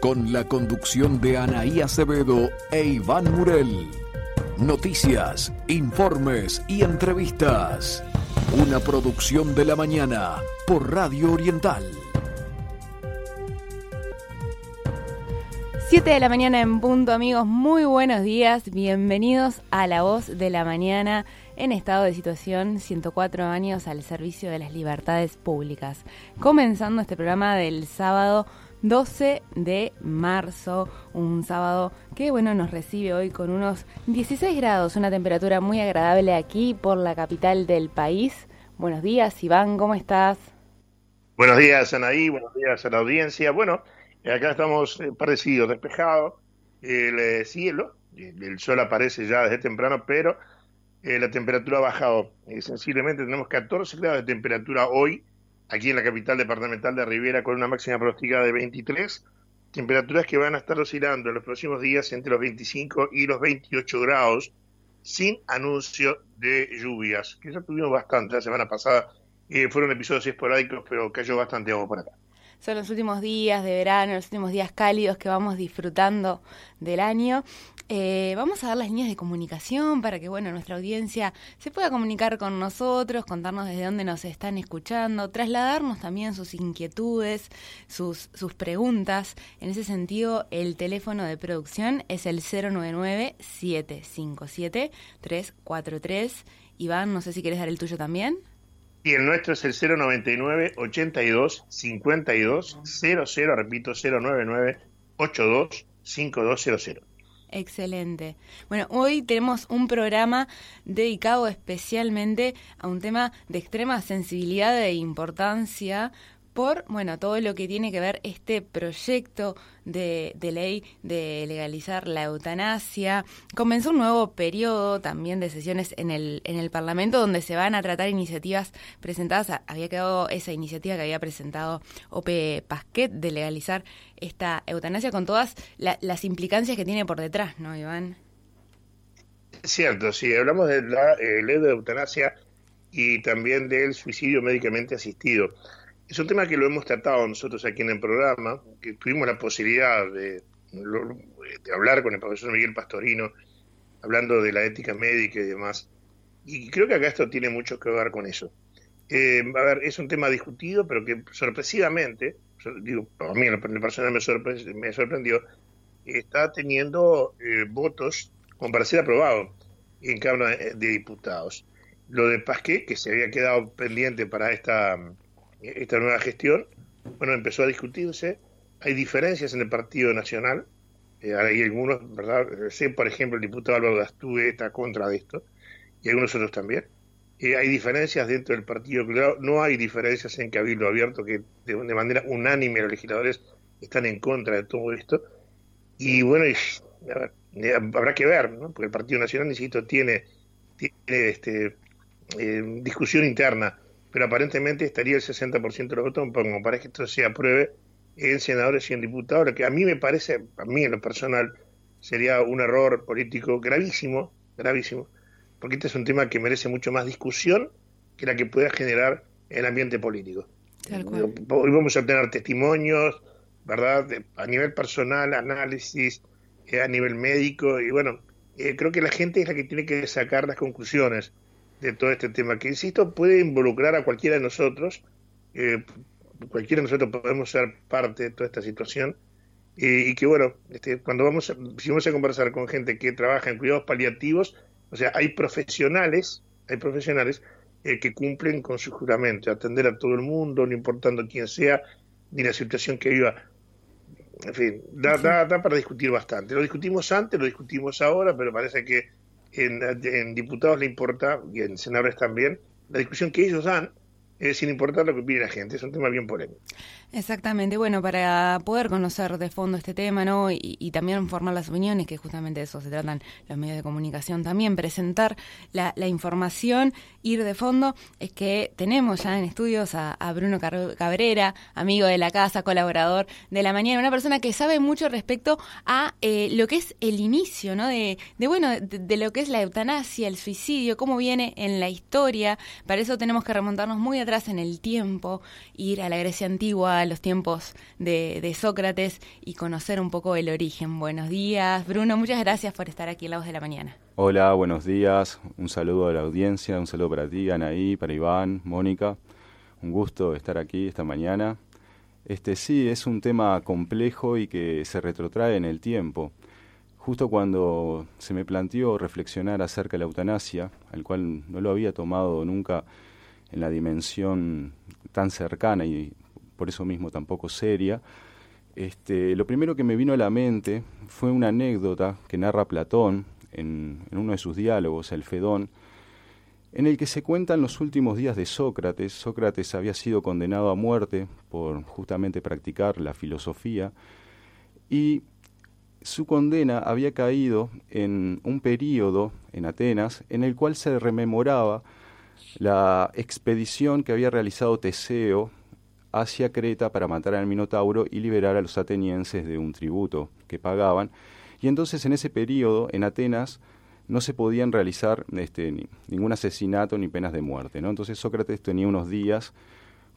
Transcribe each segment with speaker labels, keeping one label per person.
Speaker 1: con la conducción de Anaí Acevedo e Iván Murel. Noticias, informes y entrevistas. Una producción de la mañana por Radio Oriental.
Speaker 2: 7 de la mañana en punto, amigos. Muy buenos días. Bienvenidos a La Voz de la Mañana en estado de situación 104 años al servicio de las libertades públicas. Comenzando este programa del sábado 12 de marzo, un sábado que bueno nos recibe hoy con unos 16 grados, una temperatura muy agradable aquí por la capital del país. Buenos días, Iván, ¿cómo estás?
Speaker 3: Buenos días, Anaí, buenos días a la audiencia. Bueno, Acá estamos eh, parecidos, despejados, el eh, cielo, el sol aparece ya desde temprano, pero eh, la temperatura ha bajado sensiblemente. Tenemos 14 grados de temperatura hoy aquí en la capital departamental de Rivera con una máxima pronosticada de 23. Temperaturas que van a estar oscilando en los próximos días entre los 25 y los 28 grados sin anuncio de lluvias, que ya tuvimos bastante la semana pasada. fueron episodios esporádicos, pero cayó bastante agua por acá
Speaker 2: son los últimos días de verano, los últimos días cálidos que vamos disfrutando del año. Eh, vamos a dar las líneas de comunicación para que bueno nuestra audiencia se pueda comunicar con nosotros, contarnos desde dónde nos están escuchando, trasladarnos también sus inquietudes, sus, sus preguntas. En ese sentido, el teléfono de producción es el 099-757-343. Iván, no sé si quieres dar el tuyo también.
Speaker 3: Y el nuestro es el 099 82 52 00, repito, 099 82 5200.
Speaker 2: Excelente. Bueno, hoy tenemos un programa dedicado especialmente a un tema de extrema sensibilidad e importancia por bueno todo lo que tiene que ver este proyecto de, ley de legalizar la eutanasia. Comenzó un nuevo periodo también de sesiones en el, en el Parlamento donde se van a tratar iniciativas presentadas. Había quedado esa iniciativa que había presentado Ope Pasquet de legalizar esta eutanasia con todas las implicancias que tiene por detrás, ¿no, Iván?
Speaker 3: Cierto, sí, hablamos de la eh, ley de eutanasia y también del suicidio médicamente asistido. Es un tema que lo hemos tratado nosotros aquí en el programa, que tuvimos la posibilidad de, hablar con el profesor Miguel Pastorino, hablando de la ética médica y demás. Y creo que acá esto tiene mucho que ver con eso. Eh, a ver, es un tema discutido, pero que sorpresivamente, digo, a mí en lo personal me, me sorprendió, está teniendo eh, votos como para ser aprobado en Cámara de Diputados. Lo de Pasqué, que se había quedado pendiente para esta esta nueva gestión, bueno, empezó a discutirse. Hay diferencias en el Partido Nacional. Eh, hay algunos, ¿verdad? Sé, por ejemplo, el diputado Álvaro Gastúe está contra de esto, y algunos otros también. Eh, hay diferencias dentro del Partido no hay diferencias en Cabildo Abierto, que de, manera unánime los legisladores están en contra de todo esto. Y bueno, eh, habrá que ver, ¿no? porque el Partido Nacional, insisto, tiene, tiene este, discusión interna pero aparentemente estaría el 60% de los votos como para que esto se apruebe en senadores y en diputados, lo que a mí me parece, a mí en lo personal, sería un error político gravísimo, gravísimo, porque este es un tema que merece mucho más discusión que la que pueda generar el ambiente político. Hoy vamos a tener testimonios, ¿verdad? A nivel personal, análisis, eh, a nivel médico, y bueno, eh, creo que la gente es la que tiene que sacar las conclusiones de todo este tema, que insisto, puede involucrar a cualquiera de nosotros, eh, cualquiera de nosotros podemos ser parte de toda esta situación, y que bueno, este, cuando vamos, a, si vamos a conversar con gente que trabaja en cuidados paliativos, o sea, hay profesionales, hay profesionales eh, que cumplen con su juramento, atender a todo el mundo, no importando quién sea, ni la situación que viva. En fin, da, da, da para discutir bastante. Lo discutimos antes, lo discutimos ahora, pero parece que en, diputados le importa, y en senadores también, la discusión que ellos dan, sin importar lo que pide la gente. Es un tema bien polémico.
Speaker 2: Exactamente, bueno, para poder conocer de fondo este tema, ¿no? Y, también formar las opiniones, que justamente de eso se tratan los medios de comunicación también, presentar la, información, ir de fondo, es que tenemos ya en estudios a, Bruno Cabrera, amigo de la casa, colaborador de la mañana, una persona que sabe mucho respecto a eh, lo que es el inicio, ¿no? De, bueno, de, lo que es la eutanasia, el suicidio, cómo viene en la historia, para eso tenemos que remontarnos muy atrás atrás en el tiempo, ir a la Grecia antigua, a los tiempos de, de Sócrates y conocer un poco el origen. Buenos días, Bruno, muchas gracias por estar aquí en La Voz de la Mañana.
Speaker 4: Hola, buenos días, un saludo a la audiencia, un saludo para ti, Anaí, para Iván, Mónica, un gusto estar aquí esta mañana. Este sí, es un tema complejo y que se retrotrae en el tiempo. Justo cuando se me planteó reflexionar acerca de la eutanasia, al cual no lo había tomado nunca en la dimensión tan cercana y por eso mismo tampoco seria, este, lo primero que me vino a la mente fue una anécdota que narra Platón en, en uno de sus diálogos, el Fedón, en el que se cuentan los últimos días de Sócrates. Sócrates había sido condenado a muerte por justamente practicar la filosofía y su condena había caído en un período en Atenas en el cual se rememoraba la expedición que había realizado Teseo hacia Creta para matar al Minotauro y liberar a los atenienses de un tributo que pagaban. Y entonces en ese periodo en Atenas no se podían realizar este, ningún asesinato ni penas de muerte. ¿no? Entonces Sócrates tenía unos días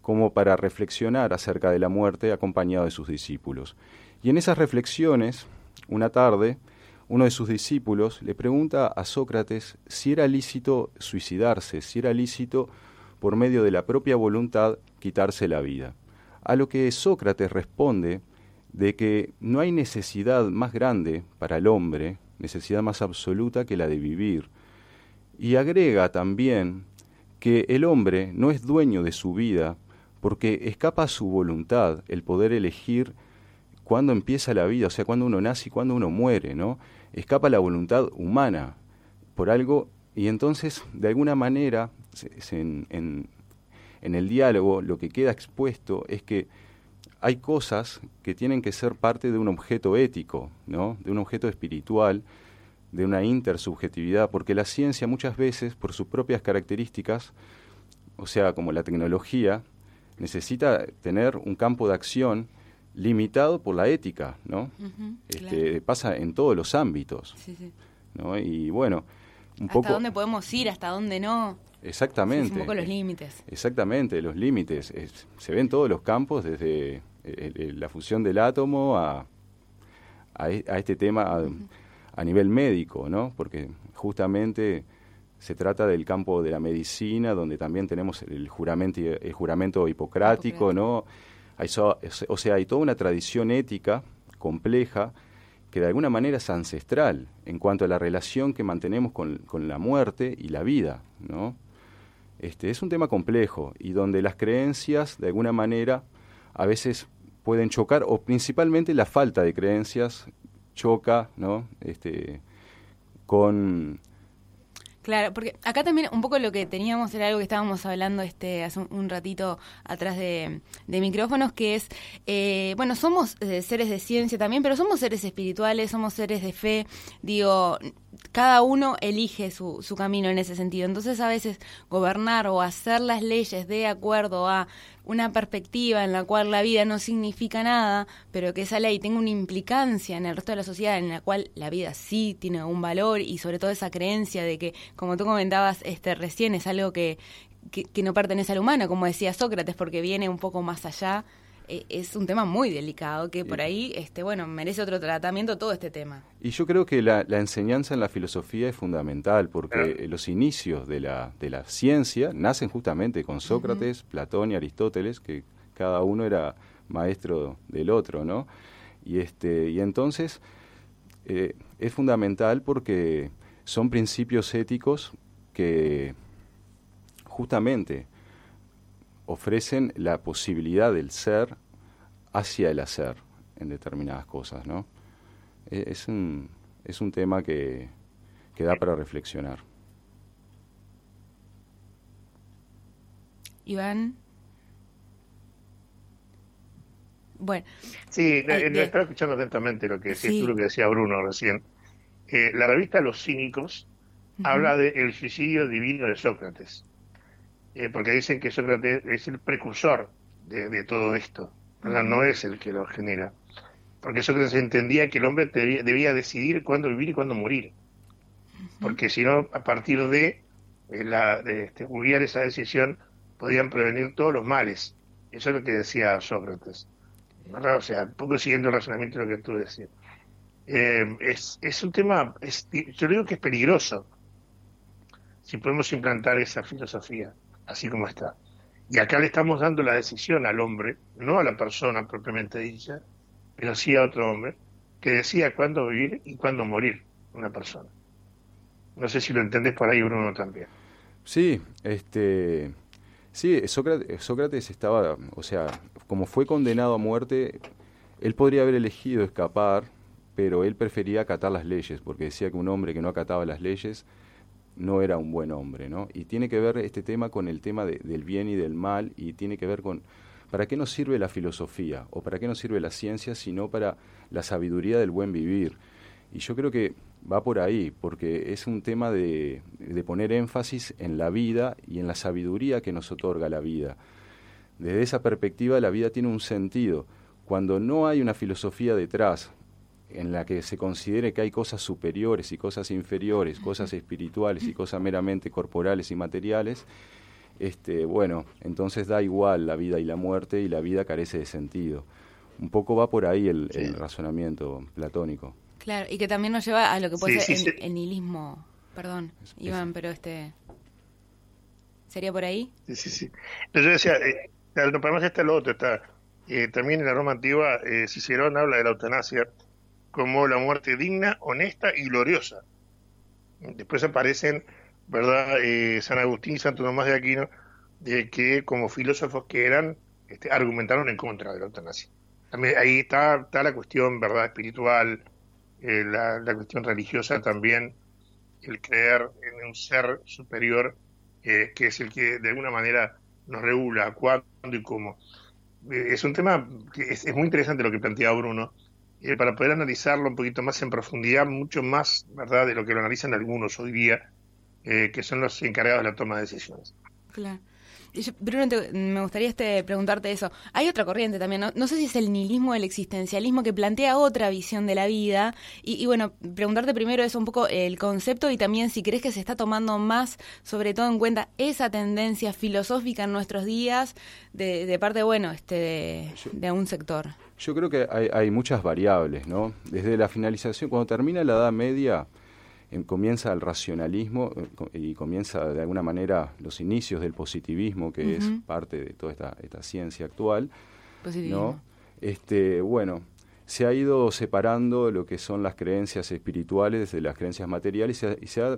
Speaker 4: como para reflexionar acerca de la muerte acompañado de sus discípulos. Y en esas reflexiones, una tarde, uno de sus discípulos le pregunta a Sócrates si era lícito suicidarse, si era lícito por medio de la propia voluntad quitarse la vida. A lo que Sócrates responde de que no hay necesidad más grande para el hombre necesidad más absoluta que la de vivir. Y agrega también que el hombre no es dueño de su vida porque escapa a su voluntad el poder elegir cuándo empieza la vida, o sea, cuándo uno nace y cuándo uno muere, ¿no? Escapa la voluntad humana por algo y entonces, de alguna manera, en, en el diálogo lo que queda expuesto es que hay cosas que tienen que ser parte de un objeto ético, ¿no? de un objeto espiritual, de una intersubjetividad, porque la ciencia muchas veces, por sus propias características, o sea, como la tecnología, necesita tener un campo de acción limitado por la ética, ¿no? este, Pasa en todos los ámbitos, ¿no? Y bueno,
Speaker 2: un ¿Hasta dónde podemos ir? ¿Hasta dónde no?
Speaker 4: Exactamente.
Speaker 2: un poco los límites.
Speaker 4: Exactamente, los límites. se ven todos los campos desde la fusión del átomo a, a, e, este tema a, nivel médico, ¿no? Porque justamente se trata del campo de la medicina, donde también tenemos el juramento, el juramento hipocrático, ¿no? O sea, hay toda una tradición ética compleja que de alguna manera es ancestral en cuanto a la relación que mantenemos con, con la muerte y la vida, ¿no? Este, es un tema complejo y donde las creencias, de alguna manera, a veces pueden chocar, o principalmente la falta de creencias choca, ¿no? Este, con
Speaker 2: Claro, porque acá también un poco lo que teníamos era algo que estábamos hablando este hace un, ratito atrás de, micrófonos, que es, eh, bueno, somos eh, seres de ciencia también, pero somos seres espirituales, somos seres de fe, digo, cada uno elige su, su camino en ese sentido. Entonces a veces gobernar o hacer las leyes de acuerdo a una perspectiva en la cual la vida no significa nada, pero que esa ley tenga una implicancia en el resto de la sociedad en la cual la vida sí tiene un valor y sobre todo esa creencia de que, como tú comentabas este recién, es algo que, que no pertenece al humano, como decía Sócrates, porque viene un poco más allá eh, es un tema muy delicado que por ahí, este, bueno, merece otro tratamiento todo este tema.
Speaker 4: Y yo creo que la, enseñanza en la filosofía es fundamental porque los inicios de la, de la ciencia nacen justamente con Sócrates, Platón y Aristóteles, que cada uno era maestro del otro, ¿no? Y, este, y entonces eh, es fundamental porque son principios éticos que justamente ofrecen la posibilidad del ser hacia el hacer en determinadas cosas, ¿no? E, es un, es un tema que, que da para reflexionar.
Speaker 2: Iván. Bueno.
Speaker 3: Sí, estaba escuchando atentamente lo que, lo que decía Bruno recién. Eh, la revista Los Cínicos habla del suicidio divino de Sócrates. Eh, porque dicen que Sócrates es el precursor de, todo esto, no es el que lo genera. Porque Sócrates entendía que el hombre debía, decidir cuándo vivir y cuándo morir. Porque si no, a partir de, eh, la, de este, esa decisión, podían prevenir todos los males. Eso es lo que decía Sócrates. O sea, un poco siguiendo el razonamiento de lo que tú decías. Eh, es, es un tema, es, yo digo que es peligroso si podemos implantar esa filosofía así como está. Y acá le estamos dando la decisión al hombre, no a la persona propiamente dicha, pero sí a otro hombre, que decía cuándo vivir y cuándo morir una persona. No sé si lo entendés por ahí, Bruno, también.
Speaker 4: Sí, este, sí, Sócrates, Sócrates estaba, o sea, como fue condenado a muerte, él podría haber elegido escapar, pero él prefería acatar las leyes, porque decía que un hombre que no acataba las leyes no era un buen hombre, ¿no? Y tiene que ver este tema con el tema del bien y del mal, y tiene que ver con ¿para qué nos sirve la filosofía o para qué nos sirve la ciencia sino para la sabiduría del buen vivir? Y yo creo que va por ahí, porque es un tema de, de poner énfasis en la vida y en la sabiduría que nos otorga la vida. Desde esa perspectiva la vida tiene un sentido. Cuando no hay una filosofía detrás, en la que se considere que hay cosas superiores y cosas inferiores, cosas espirituales y cosas meramente corporales y materiales, este, bueno, entonces da igual la vida y la muerte y la vida carece de sentido. Un poco va por ahí el, razonamiento platónico.
Speaker 2: Claro, y que también nos lleva a lo que puede ser el, nihilismo. Perdón, Iván, pero este... ¿Sería por ahí?
Speaker 3: Sí, sí, sí. Yo decía, eh, no podemos estar lo otro, está... Eh, también en la Roma antigua, eh, Cicerón habla de la eutanasia como la muerte digna, honesta y gloriosa. Después aparecen, ¿verdad?, eh, San Agustín y Santo Tomás de Aquino, de que como filósofos que eran, este, argumentaron en contra de la eutanasia. También ahí está, está la cuestión, ¿verdad?, espiritual, eh, la, cuestión religiosa también, el creer en un ser superior, eh, que es el que de alguna manera nos regula cuándo y cómo. es un tema que es, es muy interesante lo que plantea Bruno, para poder analizarlo un poquito más en profundidad, mucho más, ¿verdad?, de lo que lo analizan algunos hoy día, eh, que son los encargados de la toma de decisiones.
Speaker 2: Claro. Bruno, me gustaría este, preguntarte eso. Hay otra corriente también, ¿no? sé si es el nihilismo o el existencialismo que plantea otra visión de la vida. Y, bueno, preguntarte primero eso un poco el concepto y también si crees que se está tomando más, sobre todo en cuenta, esa tendencia filosófica en nuestros días de, parte, bueno, este, de, de un sector.
Speaker 4: Yo creo que hay, hay muchas variables, ¿no? Desde la finalización, cuando termina la Edad Media, comienza el racionalismo eh, y comienza de alguna manera los inicios del positivismo, que es parte de toda esta, esta ciencia actual. ¿no? Este, bueno, se ha ido separando lo que son las creencias espirituales de las creencias materiales y se ha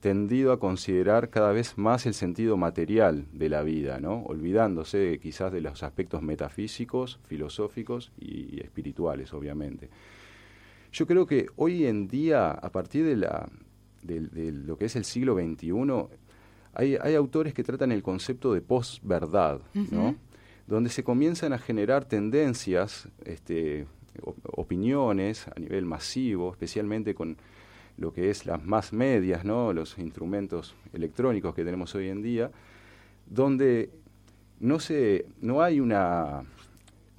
Speaker 4: tendido a considerar cada vez más el sentido material de la vida, ¿no? olvidándose quizás de los aspectos metafísicos, filosóficos y espirituales, obviamente. Yo creo que hoy en día, a partir de, la, de, lo que es el siglo XXI, hay, hay, autores que tratan el concepto de posverdad, ¿no? donde se comienzan a generar tendencias, este, opiniones a nivel masivo, especialmente con lo que es las más medias, ¿no? los instrumentos electrónicos que tenemos hoy en día, donde no, se, no hay una...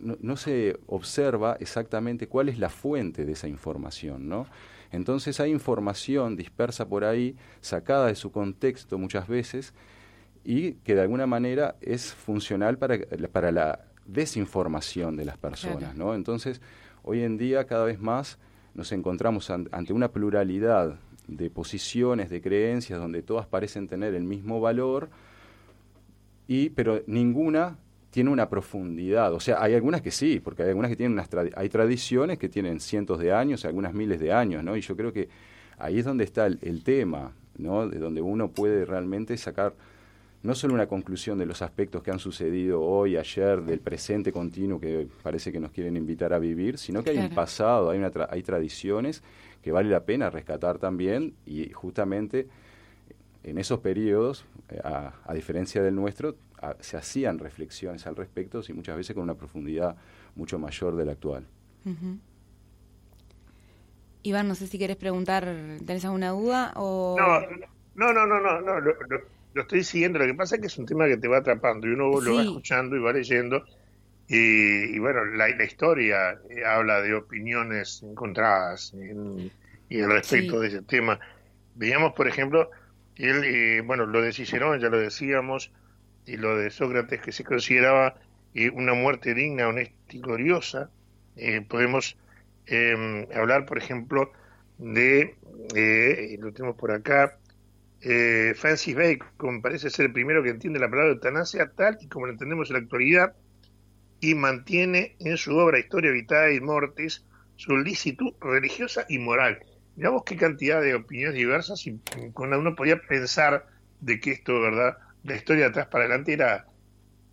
Speaker 4: No, se observa exactamente cuál es la fuente de esa información, ¿no? Entonces hay información dispersa por ahí, sacada de su contexto muchas veces, y que de alguna manera es funcional para, para la desinformación de las personas, ¿no? Entonces, hoy en día cada vez más nos encontramos ante una pluralidad de posiciones, de creencias, donde todas parecen tener el mismo valor, y, pero ninguna tiene una profundidad. O sea, hay algunas que sí, porque hay algunas que tienen unas hay tradiciones que tienen cientos de años, algunas miles de años, ¿no? Y yo creo que ahí es donde está el, el tema, ¿no? De donde uno puede realmente sacar no solo una conclusión de los aspectos que han sucedido hoy, ayer, del presente continuo que parece que nos quieren invitar a vivir, sino que hay un pasado, hay, una hay tradiciones que vale la pena rescatar también y justamente en esos periodos, eh, a, diferencia del nuestro, se hacían reflexiones al respecto y muchas veces con una profundidad mucho mayor de la actual.
Speaker 2: Iván, no sé si quieres preguntar, ¿tenés alguna duda? O...
Speaker 3: No, no, no, no, no, no lo estoy siguiendo. Lo que pasa es que es un tema que te va atrapando y uno lo va escuchando y va leyendo. Y, bueno, la, historia eh, habla de opiniones encontradas en, y al respecto de ese tema. Veíamos, por ejemplo, él, eh, bueno, lo de Cicerón, ya lo decíamos, y lo de Sócrates que se consideraba eh, una muerte digna, honesta y gloriosa. Eh, podemos em, hablar, por ejemplo, de, lo tenemos por acá, Francis Bacon parece ser el primero que entiende la palabra eutanasia tal y como la entendemos en la actualidad y mantiene en su obra Historia Vitae Mortis su licitud religiosa y moral. Miramos qué cantidad de opiniones diversas y cuando uno podía pensar de que esto, ¿verdad? La historia de atrás para adelante era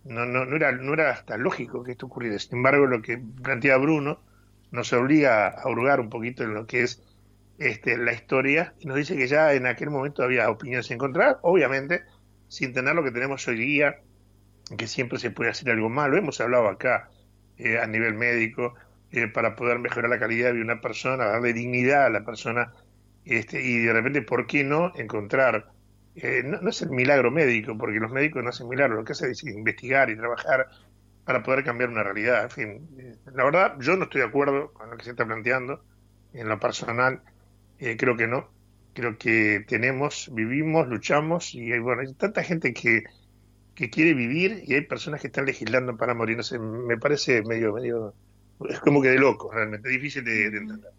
Speaker 3: no, no, no era no era hasta lógico que esto ocurriera. Sin embargo, lo que plantea Bruno nos obliga a hurgar un poquito en lo que es este, la historia y nos dice que ya en aquel momento había opiniones encontradas, obviamente sin tener lo que tenemos hoy día, que siempre se puede hacer algo malo. Hemos hablado acá eh, a nivel médico eh, para poder mejorar la calidad de una persona, darle dignidad a la persona, este, y de repente, ¿por qué no encontrar? Eh, no, es el milagro médico, porque los médicos no hacen milagros, lo que hacen es investigar y trabajar para poder cambiar una realidad. En fin, la verdad, yo no estoy de acuerdo con lo que se está planteando. En lo personal, creo que no. Creo que tenemos, vivimos, luchamos y hay, bueno, hay tanta gente que que quiere vivir y hay personas que están legislando para morir. No sé, me parece medio, medio, es como que de loco, realmente, difícil de, entender.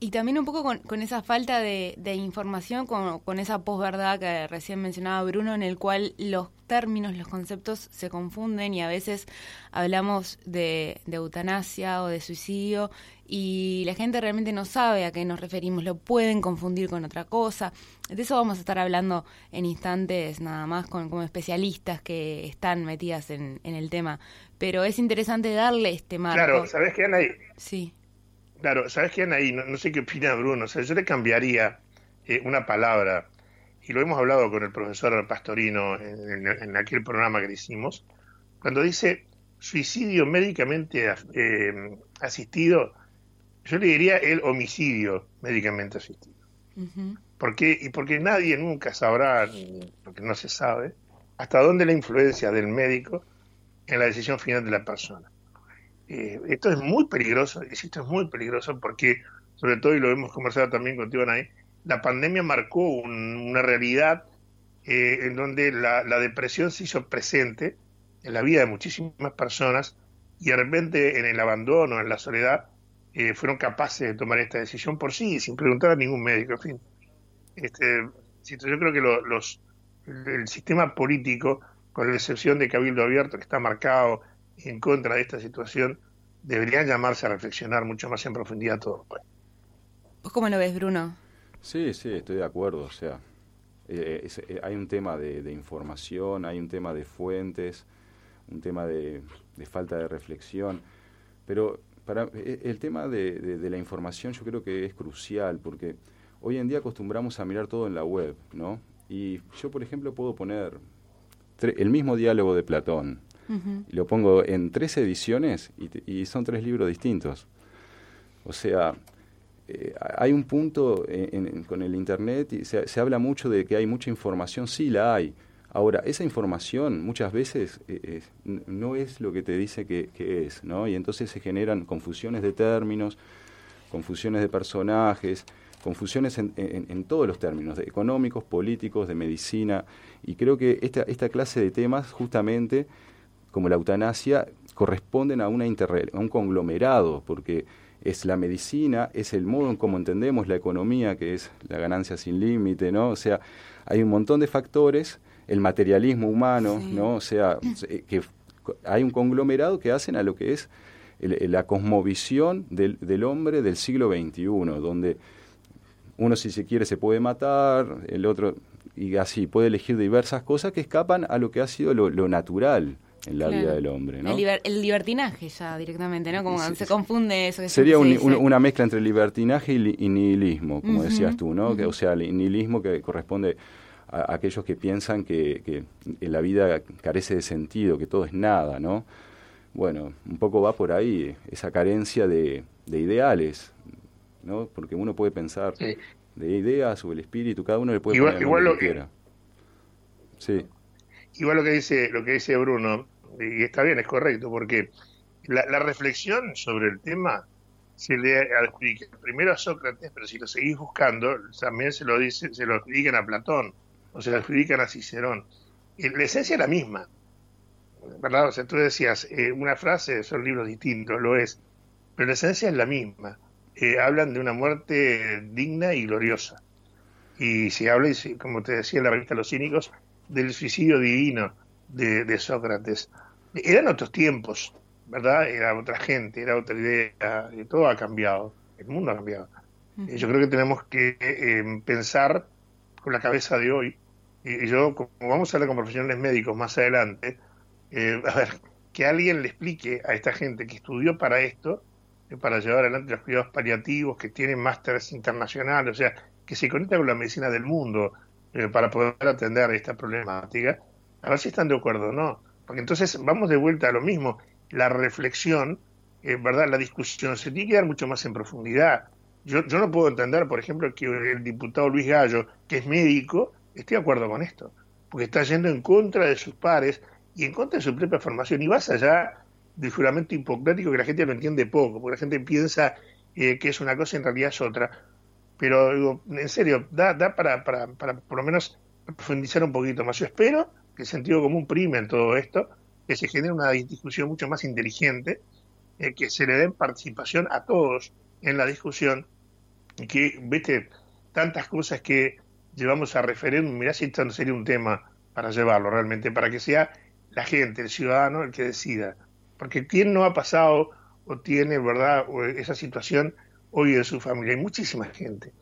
Speaker 2: Y también un poco con, esa falta de, información, con, con esa posverdad que recién mencionaba Bruno, en el cual los términos, los conceptos se confunden y a veces hablamos de, de eutanasia o de suicidio y la gente realmente no sabe a qué nos referimos, lo pueden confundir con otra cosa. De eso vamos a estar hablando en instantes nada más con como especialistas que están metidas en, el tema. Pero es interesante darle este marco.
Speaker 3: Claro, ¿sabes qué, Anaí?
Speaker 2: Sí.
Speaker 3: Claro, ¿sabes qué, Anaí? No, no sé qué opina Bruno. O sea, yo le cambiaría eh, una palabra, y lo hemos hablado con el profesor Pastorino en, en aquel programa que le hicimos, cuando dice suicidio médicamente eh, asistido, yo le diría el homicidio médicamente asistido. porque, y porque nadie nunca sabrá, porque no se sabe, hasta dónde la influencia del médico en la decisión final de la persona. Eh, esto es muy peligroso, esto es muy peligroso porque, sobre todo, y lo hemos conversado también contigo, Nay, la pandemia marcó una realidad eh, en donde la, la, depresión se hizo presente en la vida de muchísimas personas y de repente en el abandono, en la soledad, eh, fueron capaces de tomar esta decisión por sí, sin preguntar a ningún médico. En fin, este, yo creo que los, el sistema político, con la excepción de Cabildo Abierto, que está marcado en contra de esta situación, deberían llamarse a reflexionar mucho más en profundidad todo.
Speaker 2: ¿Vos cómo lo ves, Bruno?
Speaker 4: Sí, sí, estoy de acuerdo. O sea, eh, eh, hay un tema de, información, hay un tema de fuentes, un tema de, de falta de reflexión, pero para, e, el tema de, la información yo creo que es crucial porque hoy en día acostumbramos a mirar todo en la web, ¿no? Y yo, por ejemplo, puedo poner el mismo diálogo de Platón, y lo pongo en tres ediciones y, son tres libros distintos. O sea, eh, hay un punto con el Internet y se, se habla mucho de que hay mucha información, sí la hay, Ahora, esa información muchas veces eh, no es lo que te dice que, es, ¿no? Y entonces se generan confusiones de términos, confusiones de personajes, confusiones en, todos los términos, de económicos, políticos, de medicina, y creo que esta, esta clase de temas, justamente, como la eutanasia, corresponden a, una a un conglomerado, porque es la medicina, es el modo en cómo entendemos la economía, que es la ganancia sin límite, ¿no? O sea, hay un montón de factores el materialismo humano, ¿no? O sea, que hay un conglomerado que hacen a lo que es la cosmovisión del, del, hombre del siglo XXI, donde uno si se quiere se puede matar, el otro y así puede elegir diversas cosas que escapan a lo que ha sido lo, natural en la vida del hombre. ¿no?
Speaker 2: El, libertinaje ya directamente, ¿no? Como se confunde eso.
Speaker 4: sería una mezcla entre libertinaje y, nihilismo, como decías tú, ¿no? que, o sea, el nihilismo que corresponde a, aquellos que piensan que, que, la vida carece de sentido, que todo es nada, ¿no? Bueno, un poco va por ahí esa carencia de, ideales, ¿no? Porque uno puede pensar de ideas o el espíritu, cada uno le puede
Speaker 3: igual, poner lo que, quiera. Sí. Igual lo que dice lo que dice Bruno, y está bien, es correcto, porque la, la reflexión sobre el tema se le adjudica primero a Sócrates, pero si lo seguís buscando, también se lo dice, se lo adjudican a Platón o se le adjudican a Cicerón. la esencia es la misma. ¿Verdad? O sea, tú decías, eh, una frase son libros distintos, lo es, pero la esencia es la misma. Eh, hablan de una muerte digna y gloriosa. Y se habla, como te decía en la revista Los Cínicos, del suicidio divino de, Sócrates. Eran otros tiempos, ¿verdad? Era otra gente, era otra idea, todo ha cambiado, el mundo ha cambiado. Yo creo que tenemos que eh, pensar con la cabeza de hoy, y yo, como vamos a hablar con profesionales médicos más adelante, eh, a ver, que alguien le explique a esta gente que estudió para esto, eh, para llevar adelante los cuidados paliativos, que tienen másteres internacionales, o sea, que se conecta con la medicina del mundo para poder atender esta problemática, a ver si están de acuerdo o no. Porque entonces vamos de vuelta a lo mismo. La reflexión, ¿verdad? La discusión se tiene que dar mucho más en profundidad. Yo, yo no puedo entender, por ejemplo, que el diputado Luis Gallo, que es médico, esté de acuerdo con esto, porque está yendo en contra de sus pares y en contra de su propia formación. Y vas allá del juramento hipocrático que la gente lo entiende poco, porque la gente piensa eh, que es una cosa y en realidad es otra. Pero digo, en serio, da, da para, para, para por lo menos profundizar un poquito más. Yo espero que el sentido común prime en todo esto, que se genere una discusión mucho más inteligente, eh, que se le den participación a todos en la discusión y que, viste, tantas cosas que llevamos a referéndum, mirá si esto no sería un tema para llevarlo realmente, para que sea la gente, el ciudadano, el que decida. Porque ¿quién no ha pasado o tiene, verdad, esa situación hoy en su familia? Hay muchísima gente.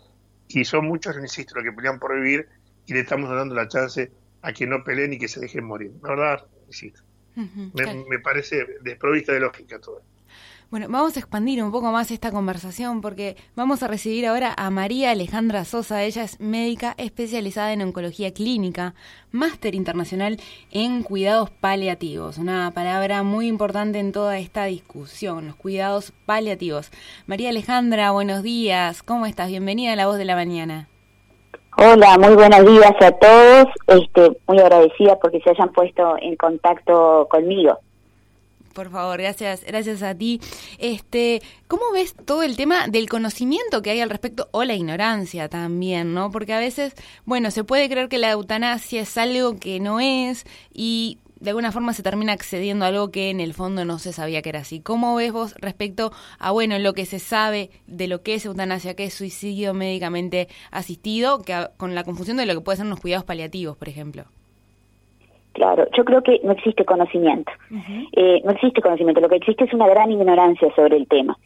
Speaker 3: Y son muchos, insisto, los que pelean por vivir y le estamos dando la chance a que no peleen y que se dejen morir. La verdad, insisto. me, me, parece desprovista de lógica todo.
Speaker 2: Bueno, vamos a expandir un poco más esta conversación porque vamos a recibir ahora a María Alejandra Sosa. Ella es médica especializada en oncología clínica, máster internacional en cuidados paliativos. Una palabra muy importante en toda esta discusión, los cuidados paliativos. María Alejandra, buenos días. ¿Cómo estás? Bienvenida a La Voz de la Mañana.
Speaker 5: Hola, muy buenos días a todos. Este, muy agradecida porque se hayan puesto en contacto conmigo.
Speaker 2: Por favor, gracias, gracias a ti. Este, ¿cómo ves todo el tema del conocimiento que hay al respecto o la ignorancia también, no? Porque a veces, bueno, se puede creer que la eutanasia es algo que no es y de alguna forma se termina accediendo a algo que en el fondo no se sabía que era así. ¿Cómo ves vos respecto a, bueno, lo que se sabe de lo que es eutanasia, que es suicidio médicamente asistido, que con la confusión de lo que puede ser unos cuidados paliativos, por ejemplo?
Speaker 5: Claro, yo creo que no existe conocimiento. eh, no existe conocimiento, lo que existe es una gran ignorancia sobre el tema.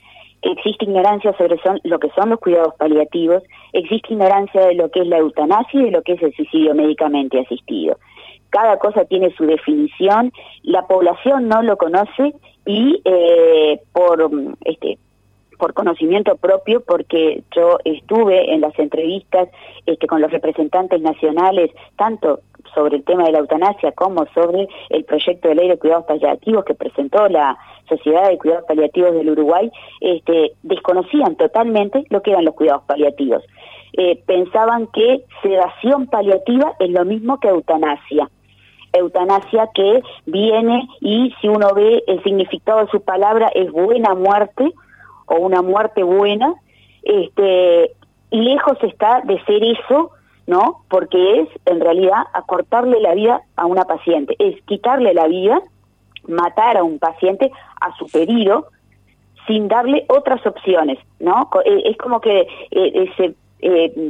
Speaker 5: Existe ignorancia sobre son, lo que son los cuidados paliativos, existe ignorancia de lo que es la eutanasia y de lo que es el suicidio médicamente asistido. Cada cosa tiene su definición, la población no lo conoce y eh, por este por conocimiento propio, porque yo estuve en las entrevistas este, con los representantes nacionales, tanto sobre el tema de la eutanasia como sobre el proyecto de ley de cuidados paliativos que presentó la Sociedad de Cuidados Paliativos del Uruguay, este, desconocían totalmente lo que eran los cuidados paliativos. Eh, pensaban que sedación paliativa es lo mismo que eutanasia. Eutanasia que viene y si uno ve el significado de su palabra es buena muerte o una muerte buena, este, lejos está de ser eso ¿no? Porque es en realidad acortarle la vida a una paciente, es quitarle la vida, matar a un paciente a su pedido, sin darle otras opciones, ¿no? Eh, es como que eh, eh, se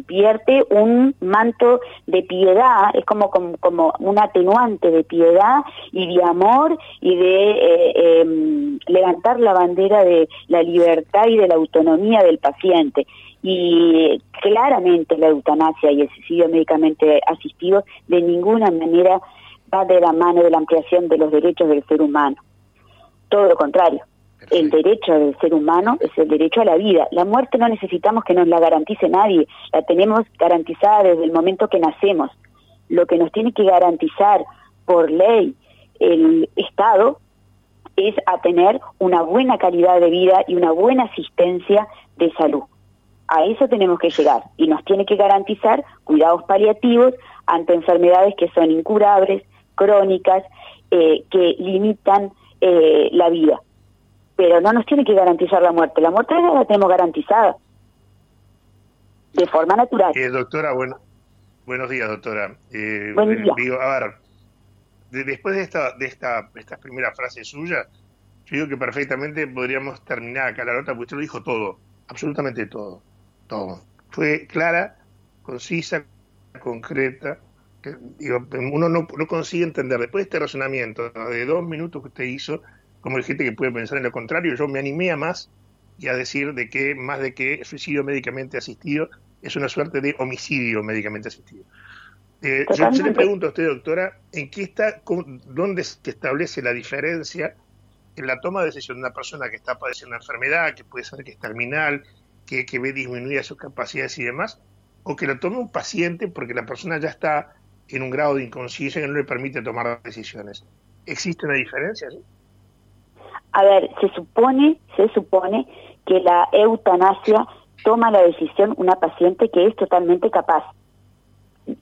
Speaker 5: vierte un manto de piedad, es como, como, como, un atenuante de piedad y de amor y de em, levantar la bandera de la libertad y de la autonomía del paciente y claramente la eutanasia y el suicidio médicamente asistido de ninguna manera va de la mano de la ampliación de los derechos del ser humano. Todo lo contrario. El derecho del ser humano es el derecho a la vida. La muerte no necesitamos que nos la garantice nadie, la tenemos garantizada desde el momento que nacemos. Lo que nos tiene que garantizar por ley el Estado es a tener una buena calidad de vida y una buena asistencia de salud. A eso tenemos que llegar y nos tiene que garantizar cuidados paliativos ante enfermedades que son incurables, crónicas, eh, que limitan eh, la vida. Pero no nos tiene que garantizar la muerte. La muerte la tenemos garantizada de forma natural.
Speaker 3: Eh, doctora, bueno, buenos días, doctora. Eh, Buen día. a ver, después de esta, de esta, esta primera frase suya, yo digo que perfectamente podríamos terminar acá la nota, porque usted lo dijo todo, absolutamente todo, todo. Fue clara, concisa, concreta. digo, uno no, no, consigue entender, después de este razonamiento de dos minutos que usted hizo, como hay gente que puede pensar en lo contrario, yo me animé a más y a decir de que más de que suicidio médicamente asistido es una suerte de homicidio médicamente asistido. Eh, yo, le pregunto a usted, doctora, ¿en qué está, dónde se establece la diferencia en la toma de decisión de una persona que está padeciendo una enfermedad, que puede ser que es terminal, que, que ve disminuidas sus capacidades y demás, o que lo tome un paciente porque la persona ya está en un grado de inconsciencia que no le permite tomar decisiones? ¿Existe una diferencia?
Speaker 5: A ver, se supone, se supone que la eutanasia toma la decisión una paciente que es totalmente capaz,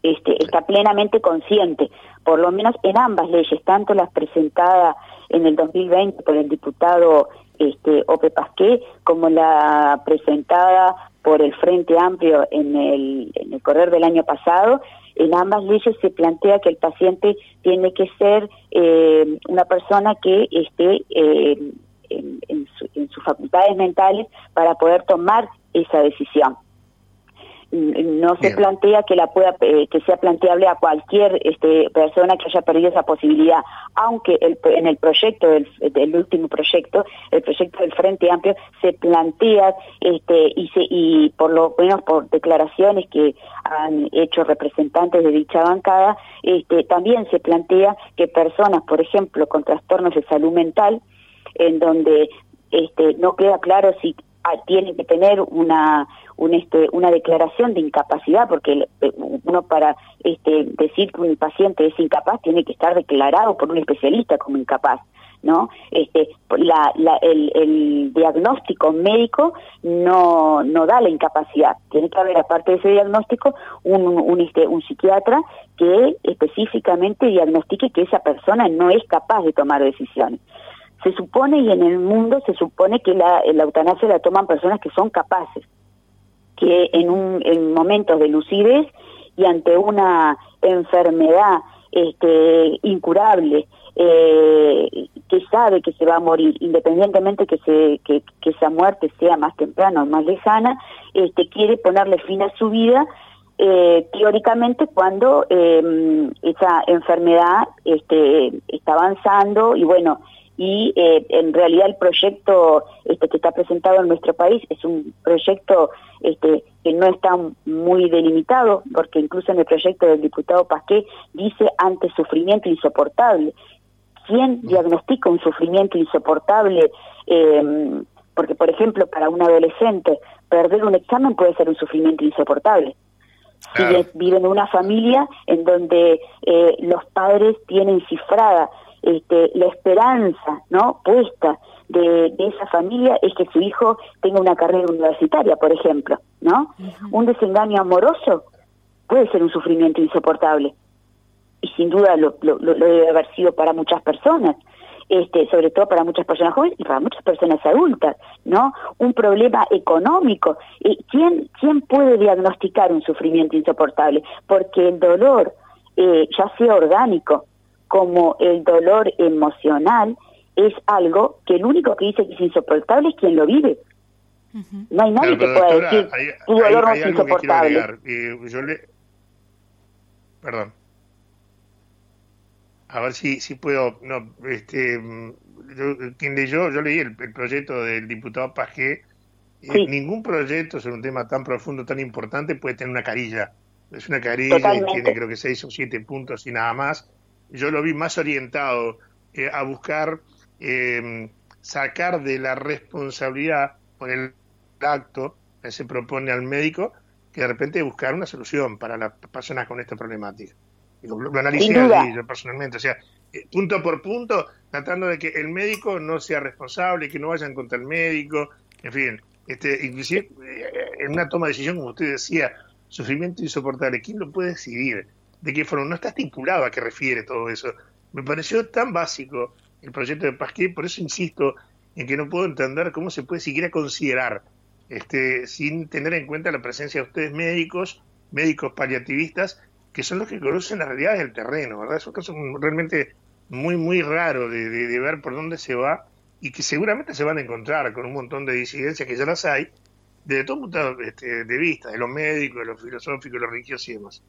Speaker 5: este, está plenamente consciente, por lo menos en ambas leyes, tanto las presentadas en el 2020 por el diputado este, Ope Pasqué, como la presentada por el Frente Amplio en el, en el correr del año pasado, en ambas leyes se plantea que el paciente tiene que ser eh, una persona que esté eh, en, en, sus facultades mentales para poder tomar esa decisión no se plantea que la pueda eh, que sea planteable a cualquier este, persona que haya perdido esa posibilidad aunque el, en el proyecto del, último proyecto el proyecto del Frente Amplio se plantea este y se, y por lo menos por declaraciones que han hecho representantes de dicha bancada este también se plantea que personas por ejemplo con trastornos de salud mental en donde este, no queda claro si tiene que tener una un, este, una declaración de incapacidad, porque eh, uno para este, decir que un paciente es incapaz tiene que estar declarado por un especialista como incapaz. ¿no? Este, el, diagnóstico médico no, no da la incapacidad. Tiene que haber, aparte de ese diagnóstico, un, un, este, un psiquiatra que específicamente diagnostique que esa persona no es capaz de tomar decisiones. Se supone, y en el mundo se supone que la, la eutanasia la toman personas que son capaces que en, un, en momentos de lucidez y ante una enfermedad este, incurable, eh, que sabe que se va a morir, independientemente que, se, que, esa muerte sea más temprana o más lejana, este, quiere ponerle fin a su vida eh, teóricamente cuando eh, esa enfermedad este, está avanzando y bueno, y eh, en realidad el proyecto este, que está presentado en nuestro país es un proyecto este, que no está muy delimitado, porque incluso en el proyecto del diputado Pasqué dice ante sufrimiento insoportable. ¿Quién diagnostica un sufrimiento insoportable? Eh, porque, por ejemplo, para un adolescente, perder un examen puede ser un sufrimiento insoportable. Si viven en una familia en donde eh, los padres tienen cifrada este, la esperanza no puesta de, esa familia es que su hijo tenga una carrera universitaria, por ejemplo, ¿no? Un desengaño amoroso puede ser un sufrimiento insoportable y sin duda lo, lo, debe haber sido para muchas personas. Este, sobre todo para muchas personas jóvenes y para muchas personas adultas, ¿no? Un problema económico. ¿Quién, ¿Quién puede diagnosticar un sufrimiento insoportable? Porque el dolor, eh, ya sea orgánico, como el dolor emocional es algo que el único que dice que es insoportable es quien lo vive. No hay nadie que pueda decir tu dolor no es insoportable.
Speaker 3: yo le... Perdón. A ver si, si puedo... No, este, yo, quien leyó, yo leí el, proyecto del diputado Pajé. Eh, ningún proyecto sobre un tema tan profundo, tan importante, puede tener una carilla. Es una carilla y tiene creo que seis o siete puntos y nada más yo lo vi más orientado eh, a buscar eh, sacar de la responsabilidad por el acto que se propone al médico que de repente buscar una solución para las personas con esta problemática. Lo, lo analicé yo personalmente, o sea, eh, punto por punto, tratando de que el médico no sea responsable, que no vayan contra el médico, en fin, este, inclusive en una toma de decisión, como usted decía, sufrimiento insoportable, ¿quién lo puede decidir? De qué forma, no está estipulado a qué refiere todo eso. Me pareció tan básico el proyecto de Pasquet, por eso insisto en que no puedo entender cómo se puede siquiera considerar, este, sin tener en cuenta la presencia de ustedes médicos, médicos paliativistas, que son los que conocen las realidades del terreno, ¿verdad? Es un caso realmente muy, muy raro de, de, ver por dónde se va y que seguramente se van a encontrar con un montón de disidencias que ya las hay, desde todo punto este, de vista, de los médicos, de los filosóficos, de los religiosos y demás.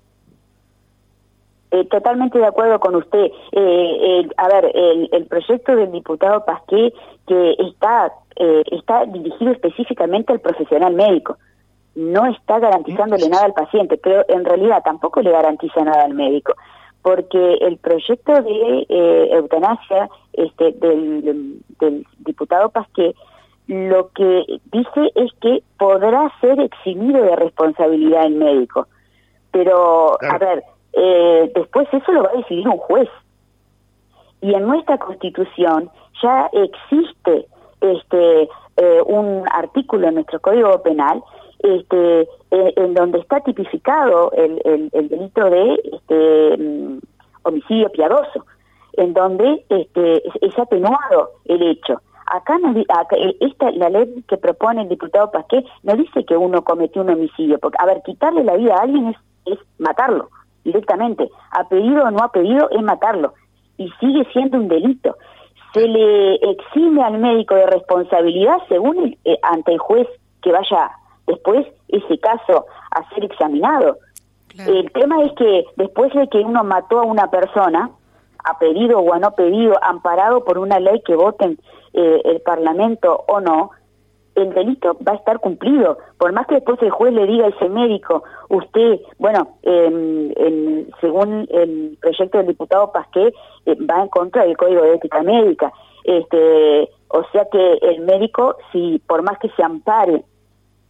Speaker 5: Eh, totalmente de acuerdo con usted. Eh, a ver, el, el, proyecto del diputado Pasqué que está eh, está dirigido específicamente al profesional médico. No está garantizándole nada al paciente, pero en realidad tampoco le garantiza nada al médico, porque el proyecto de eh, eutanasia este, del, del diputado Pasqué lo que dice es que podrá ser eximido de responsabilidad el médico. Pero, a ver, eh, después eso lo va a decidir un juez. Y en nuestra constitución ya existe este eh, un artículo en nuestro Código Penal este, eh, en donde está tipificado el, el, delito de este, mm, homicidio piadoso, en donde este, es, atenuado el hecho. Acá, no, esta, la ley que propone el diputado Pasqué no dice que uno cometió un homicidio, porque, a ver, quitarle la vida a alguien es, es matarlo directamente. A pedido o no ha pedido es matarlo. Y sigue siendo un delito se le exime al médico de responsabilidad según eh, ante el juez que vaya después ese caso a ser examinado. El tema es que después de que uno mató a una persona, a pedido o a no pedido, amparado por una ley que voten eh, el Parlamento o no, el delito va a estar cumplido. Por más que después el juez le diga a ese médico, usted, bueno, eh, según el proyecto del diputado Pasqué, eh, va en contra del Código de Ética Médica. Este, o sea que el médico, si por más que se ampare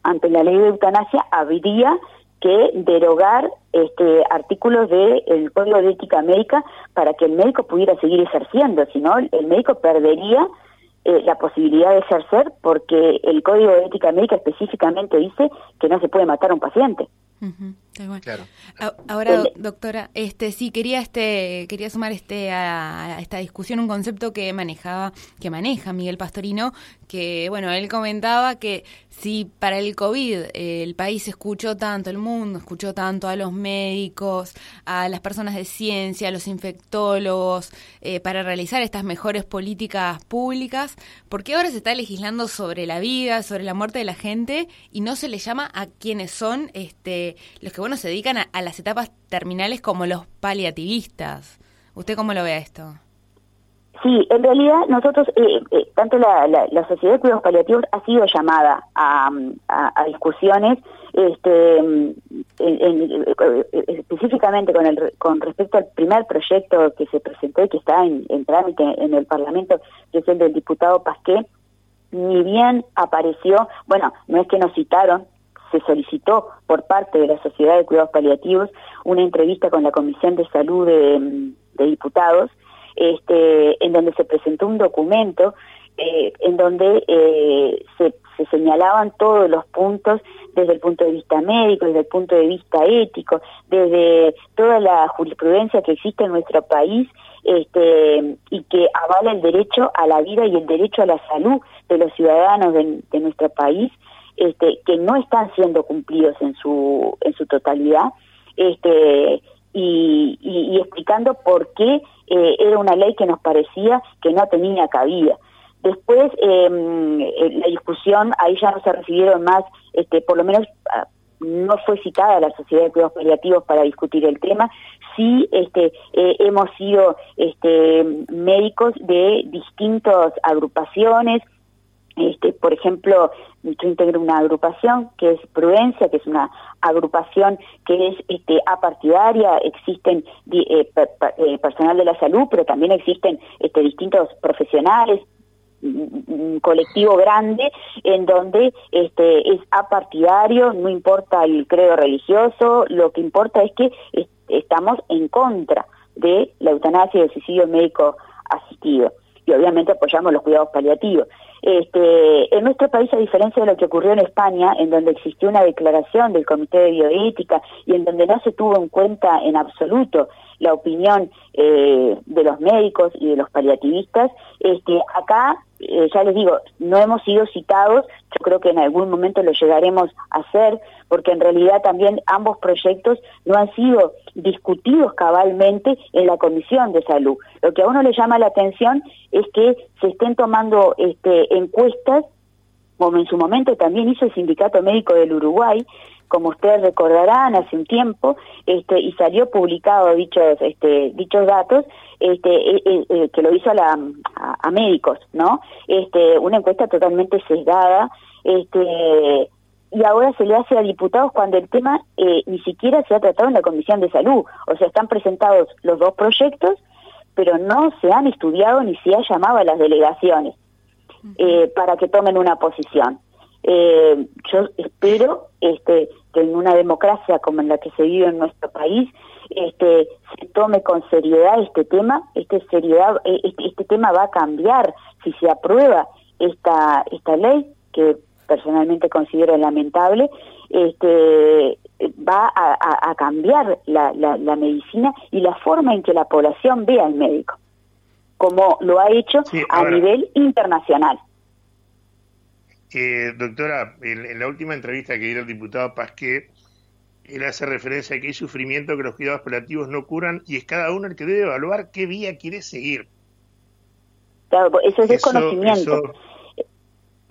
Speaker 5: ante la ley de eutanasia, habría que derogar este artículos del Código de Ética Médica para que el médico pudiera seguir ejerciendo, si no, el médico perdería eh, la posibilidad de ejercer porque el Código de Ética Médica específicamente dice que no se puede matar a un paciente.
Speaker 2: Claro. Ahora, doctora, este sí quería este quería sumar este a, esta discusión un concepto que manejaba que maneja Miguel Pastorino, que bueno, él comentaba que si para el COVID eh, el país escuchó tanto, el mundo escuchó tanto a los médicos, a las personas de ciencia, a los infectólogos, eh, para realizar estas mejores políticas públicas, ¿por qué ahora se está legislando sobre la vida, sobre la muerte de la gente y no se le llama a quienes son este los que bueno se dedican a, las etapas terminales como los paliativistas? ¿Usted cómo lo ve esto?
Speaker 5: Sí, en realidad nosotros, eh, eh, tanto la, la, Sociedad de Cuidados Paliativos ha sido llamada a, a, discusiones, este, específicamente con, el, con respecto al primer proyecto que se presentó y que está en, en trámite en el Parlamento, que es el del diputado Pasqué, ni bien apareció, bueno, no es que nos citaron, se solicitó por parte de la Sociedad de Cuidados Paliativos una entrevista con la Comisión de Salud de, Diputados, este, en donde se presentó un documento eh, en donde eh, se, señalaban todos los puntos desde el punto de vista médico, desde el punto de vista ético, desde toda la jurisprudencia que existe en nuestro país este, y que avala el derecho a la vida y el derecho a la salud de los ciudadanos de nuestro país este, que no están siendo cumplidos en su, en su totalidad, este, y, explicando por qué eh, era una ley que nos parecía que no tenía cabida. Después, em, eh, la discusión, ahí ya no se recibieron más, este, por lo menos ah, no fue citada la Sociedad de Cuidados Paliativos para discutir el tema. Sí este, eh, hemos sido este, médicos de distintas agrupaciones, este, por ejemplo, yo integro una agrupación que es Prudencia, que es una agrupación que es este, apartidaria, existen eh, eh, personal de la salud, pero también existen este, distintos profesionales, un colectivo grande en donde es apartidario, no importa el credo religioso, lo que importa es que estamos en contra de la eutanasia y el suicidio médico asistido y obviamente apoyamos los cuidados paliativos. Este, en nuestro país, a diferencia de lo que ocurrió en España, en donde existió una declaración del Comité de Bioética y en donde no se tuvo en cuenta en absoluto la opinión eh, de los médicos y de los paliativistas. Este, acá, eh, ya les digo, no hemos sido citados, yo creo que en algún momento lo llegaremos a hacer, porque en realidad también ambos proyectos no han sido discutidos cabalmente en la Comisión de Salud. Lo que a uno le llama la atención es que se estén tomando este, encuestas como en su momento también hizo el Sindicato Médico del Uruguay, como ustedes recordarán hace un tiempo, este, y salió publicado dichos, este, dichos datos, este, eh, eh, eh, que lo hizo a, la, a, médicos, ¿no? Este, una encuesta totalmente sesgada, este, y ahora se le hace a diputados cuando el tema ni siquiera se ha tratado en la Comisión de Salud, o sea, están presentados los dos proyectos, pero no se han estudiado ni se ha llamado a las delegaciones eh, para que tomen una posición. Eh, yo espero este, que en una democracia como en la que se vive en nuestro país este, se tome con seriedad este tema. Este, seriedad, eh, este, este tema va a cambiar si se aprueba esta, esta ley, que personalmente considero lamentable, este, va a, cambiar la, la, medicina y la forma en que la población ve al médico como lo ha hecho a nivel internacional.
Speaker 3: Eh, doctora, en, la última entrevista que dio el diputado Pasqué, él hace referencia a que hay sufrimiento que los cuidados paliativos no curan y es cada uno el que debe evaluar qué vía quiere seguir.
Speaker 5: Claro, pues eso es desconocimiento.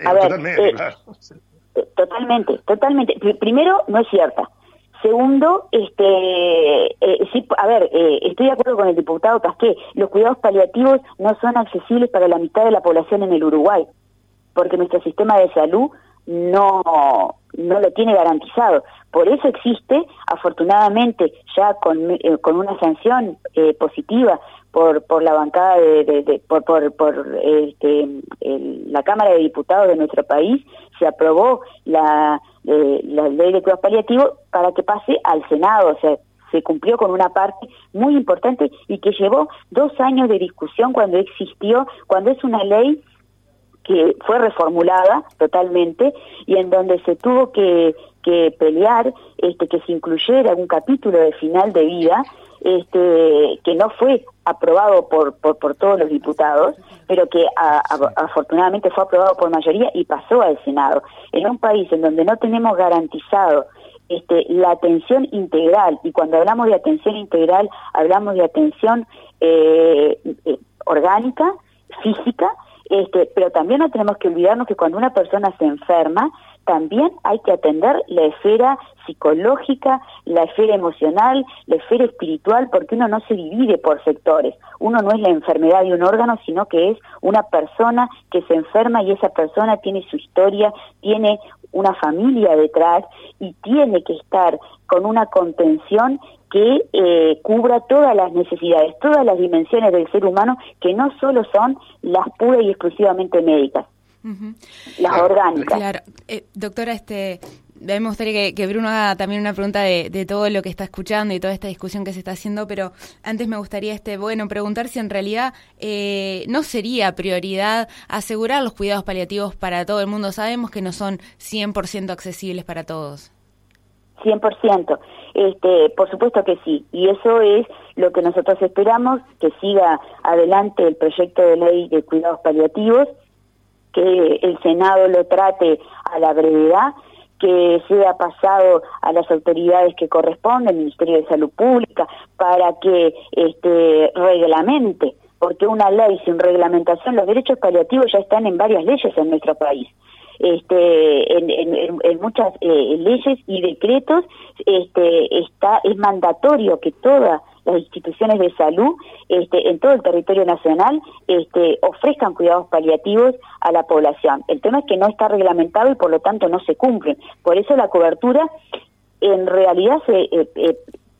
Speaker 5: a ver, totalmente, eh, totalmente, totalmente. Primero, no es cierta. Segundo, este, eh, sí, a ver, eh, estoy de acuerdo con el diputado Casqué, los cuidados paliativos no son accesibles para la mitad de la población en el Uruguay, porque nuestro sistema de salud no, no lo tiene garantizado. Por eso existe, afortunadamente, ya con, eh, con una sanción eh, positiva por, por la bancada de, por, por, este, la Cámara de Diputados de nuestro país, se aprobó la, eh, la ley de cuidados paliativos para que pase al Senado, o sea, se cumplió con una parte muy importante y que llevó dos años de discusión cuando existió, cuando es una ley que fue reformulada totalmente y en donde se tuvo que, pelear este, que se incluyera un capítulo de final de vida este, que no fue aprobado por, por, todos los diputados, pero que afortunadamente fue aprobado por mayoría y pasó al Senado. En un país en donde no tenemos garantizado este, la atención integral, y cuando hablamos de atención integral, hablamos de atención eh, eh, orgánica, física, este, pero también no tenemos que olvidarnos que cuando una persona se enferma, también hay que atender la esfera psicológica, la esfera emocional, la esfera espiritual, porque uno no se divide por sectores. Uno no es la enfermedad de un órgano, sino que es una persona que se enferma y esa persona tiene su historia, tiene una familia detrás y tiene que estar con una contención que eh, cubra todas las necesidades, todas las dimensiones del ser humano, que no solo son las puras y exclusivamente médicas, las orgánicas.
Speaker 2: Claro, eh, doctora, este, me gustaría que, Bruno haga también una pregunta de, todo lo que está escuchando y toda esta discusión que se está haciendo, pero antes me gustaría, este, bueno, preguntar si en realidad eh, no sería prioridad asegurar los cuidados paliativos para todo el mundo. Sabemos que no son 100% accesibles para todos.
Speaker 5: 100%. Este, por supuesto que sí, y eso es lo que nosotros esperamos, que siga adelante el proyecto de ley de cuidados paliativos, que el Senado lo trate a la brevedad, que sea pasado a las autoridades que corresponden, el Ministerio de Salud Pública, para que este, reglamente, porque una ley sin reglamentación, los derechos paliativos ya están en varias leyes en nuestro país. Este, en, muchas eh, leyes y decretos este, está es mandatorio que todas las instituciones de salud este, en todo el territorio nacional este, ofrezcan cuidados paliativos a la población. El tema es que no está reglamentado y por lo tanto no se cumplen. Por eso la cobertura en realidad se, eh, eh,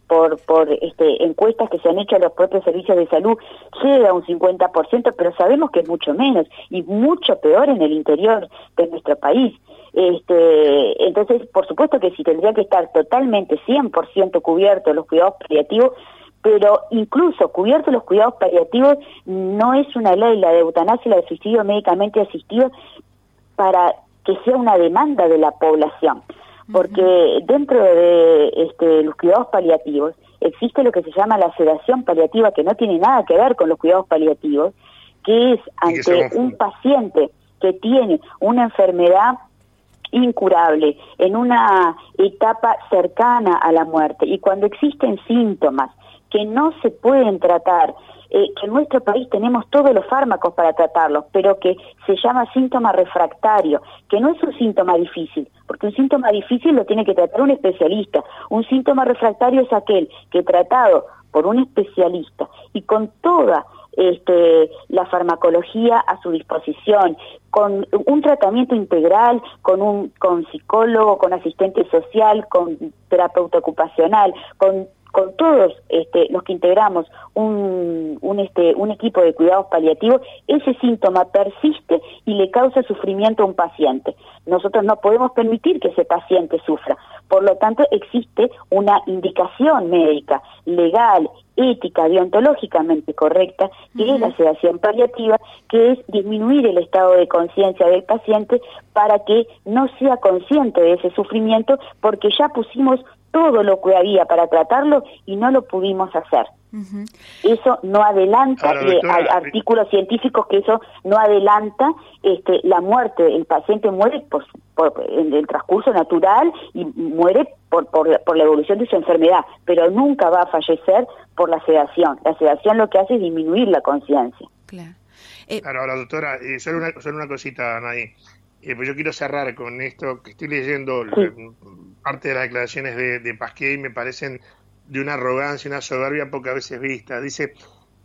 Speaker 5: por, por este, encuestas que se han hecho a los propios servicios de salud, llega a un 50%, pero sabemos que es mucho menos y mucho peor en el interior de nuestro país. Este, entonces, por supuesto que sí tendría que estar totalmente 100% cubiertos los cuidados paliativos, pero incluso cubiertos los cuidados paliativos no es una ley, la de eutanasia y la de suicidio médicamente asistido, para que sea una demanda de la población. Porque dentro de este, los cuidados paliativos existe lo que se llama la sedación paliativa, que no tiene nada que ver con los cuidados paliativos, que es ante un paciente que tiene una enfermedad incurable, en una etapa cercana a la muerte, y cuando existen síntomas que no se pueden tratar, eh, que en nuestro país tenemos todos los fármacos para tratarlos, pero que se llama síntoma refractario, que no es un síntoma difícil, porque un síntoma difícil lo tiene que tratar un especialista. Un síntoma refractario es aquel que tratado por un especialista y con toda este, la farmacología a su disposición, con un tratamiento integral, con un con psicólogo, con asistente social, con terapeuta ocupacional, con con todos este, los que integramos un, un, este, un equipo de cuidados paliativos, ese síntoma persiste y le causa sufrimiento a un paciente. Nosotros no podemos permitir que ese paciente sufra. Por lo tanto, existe una indicación médica, legal, ética, deontológicamente correcta, que es la sedación paliativa, que es disminuir el estado de conciencia del paciente para que no sea consciente de ese sufrimiento, porque ya pusimos todo lo que había para tratarlo y no lo pudimos hacer. Eso no adelanta, eh, hay artículos científicos que eso no adelanta este, la muerte, el paciente muere por, en el transcurso natural y muere por, por, la evolución de su enfermedad, pero nunca va a fallecer por la sedación. La sedación lo que hace es disminuir la conciencia.
Speaker 3: Claro. Eh, ahora, doctora, eh, solo, una, solo una cosita, Nadie. Eh, pues yo quiero cerrar con esto que estoy leyendo parte de las declaraciones de, de Pasquet y me parecen de una arrogancia, una soberbia pocas veces vista. Dice,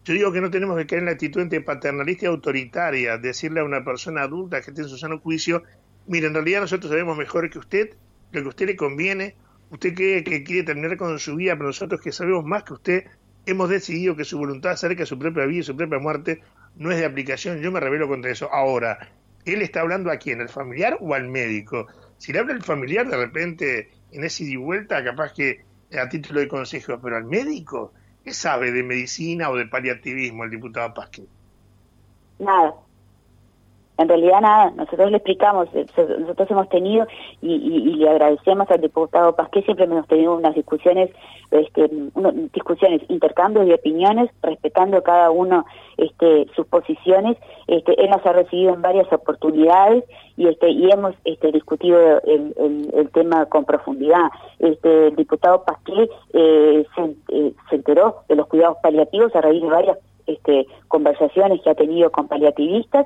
Speaker 3: yo digo que no tenemos que caer en la actitud entre paternalista y autoritaria, decirle a una persona adulta que esté en su sano juicio, mire, en realidad nosotros sabemos mejor que usted, lo que a usted le conviene, usted cree que quiere terminar con su vida, pero nosotros que sabemos más que usted, hemos decidido que su voluntad acerca de su propia vida y su propia muerte no es de aplicación, yo me revelo contra eso. Ahora, él está hablando a quién, al familiar o al médico. Si le habla al familiar, de repente, en ese y vuelta, capaz que a título de consejo, pero al médico, ¿qué sabe de medicina o de paliativismo el diputado Pasquet?
Speaker 5: Nada. En realidad nada, nosotros le explicamos, eh, nosotros hemos tenido y, le agradecemos al diputado Pasqué, siempre hemos tenido unas discusiones, este, discusiones, intercambios de opiniones, respetando cada uno este, sus posiciones. Este, él nos ha recibido en varias oportunidades y este y hemos este, discutido el, tema con profundidad. Este, el diputado Pasqué eh, se, eh, se enteró de los cuidados paliativos a raíz de varias este, conversaciones que ha tenido con paliativistas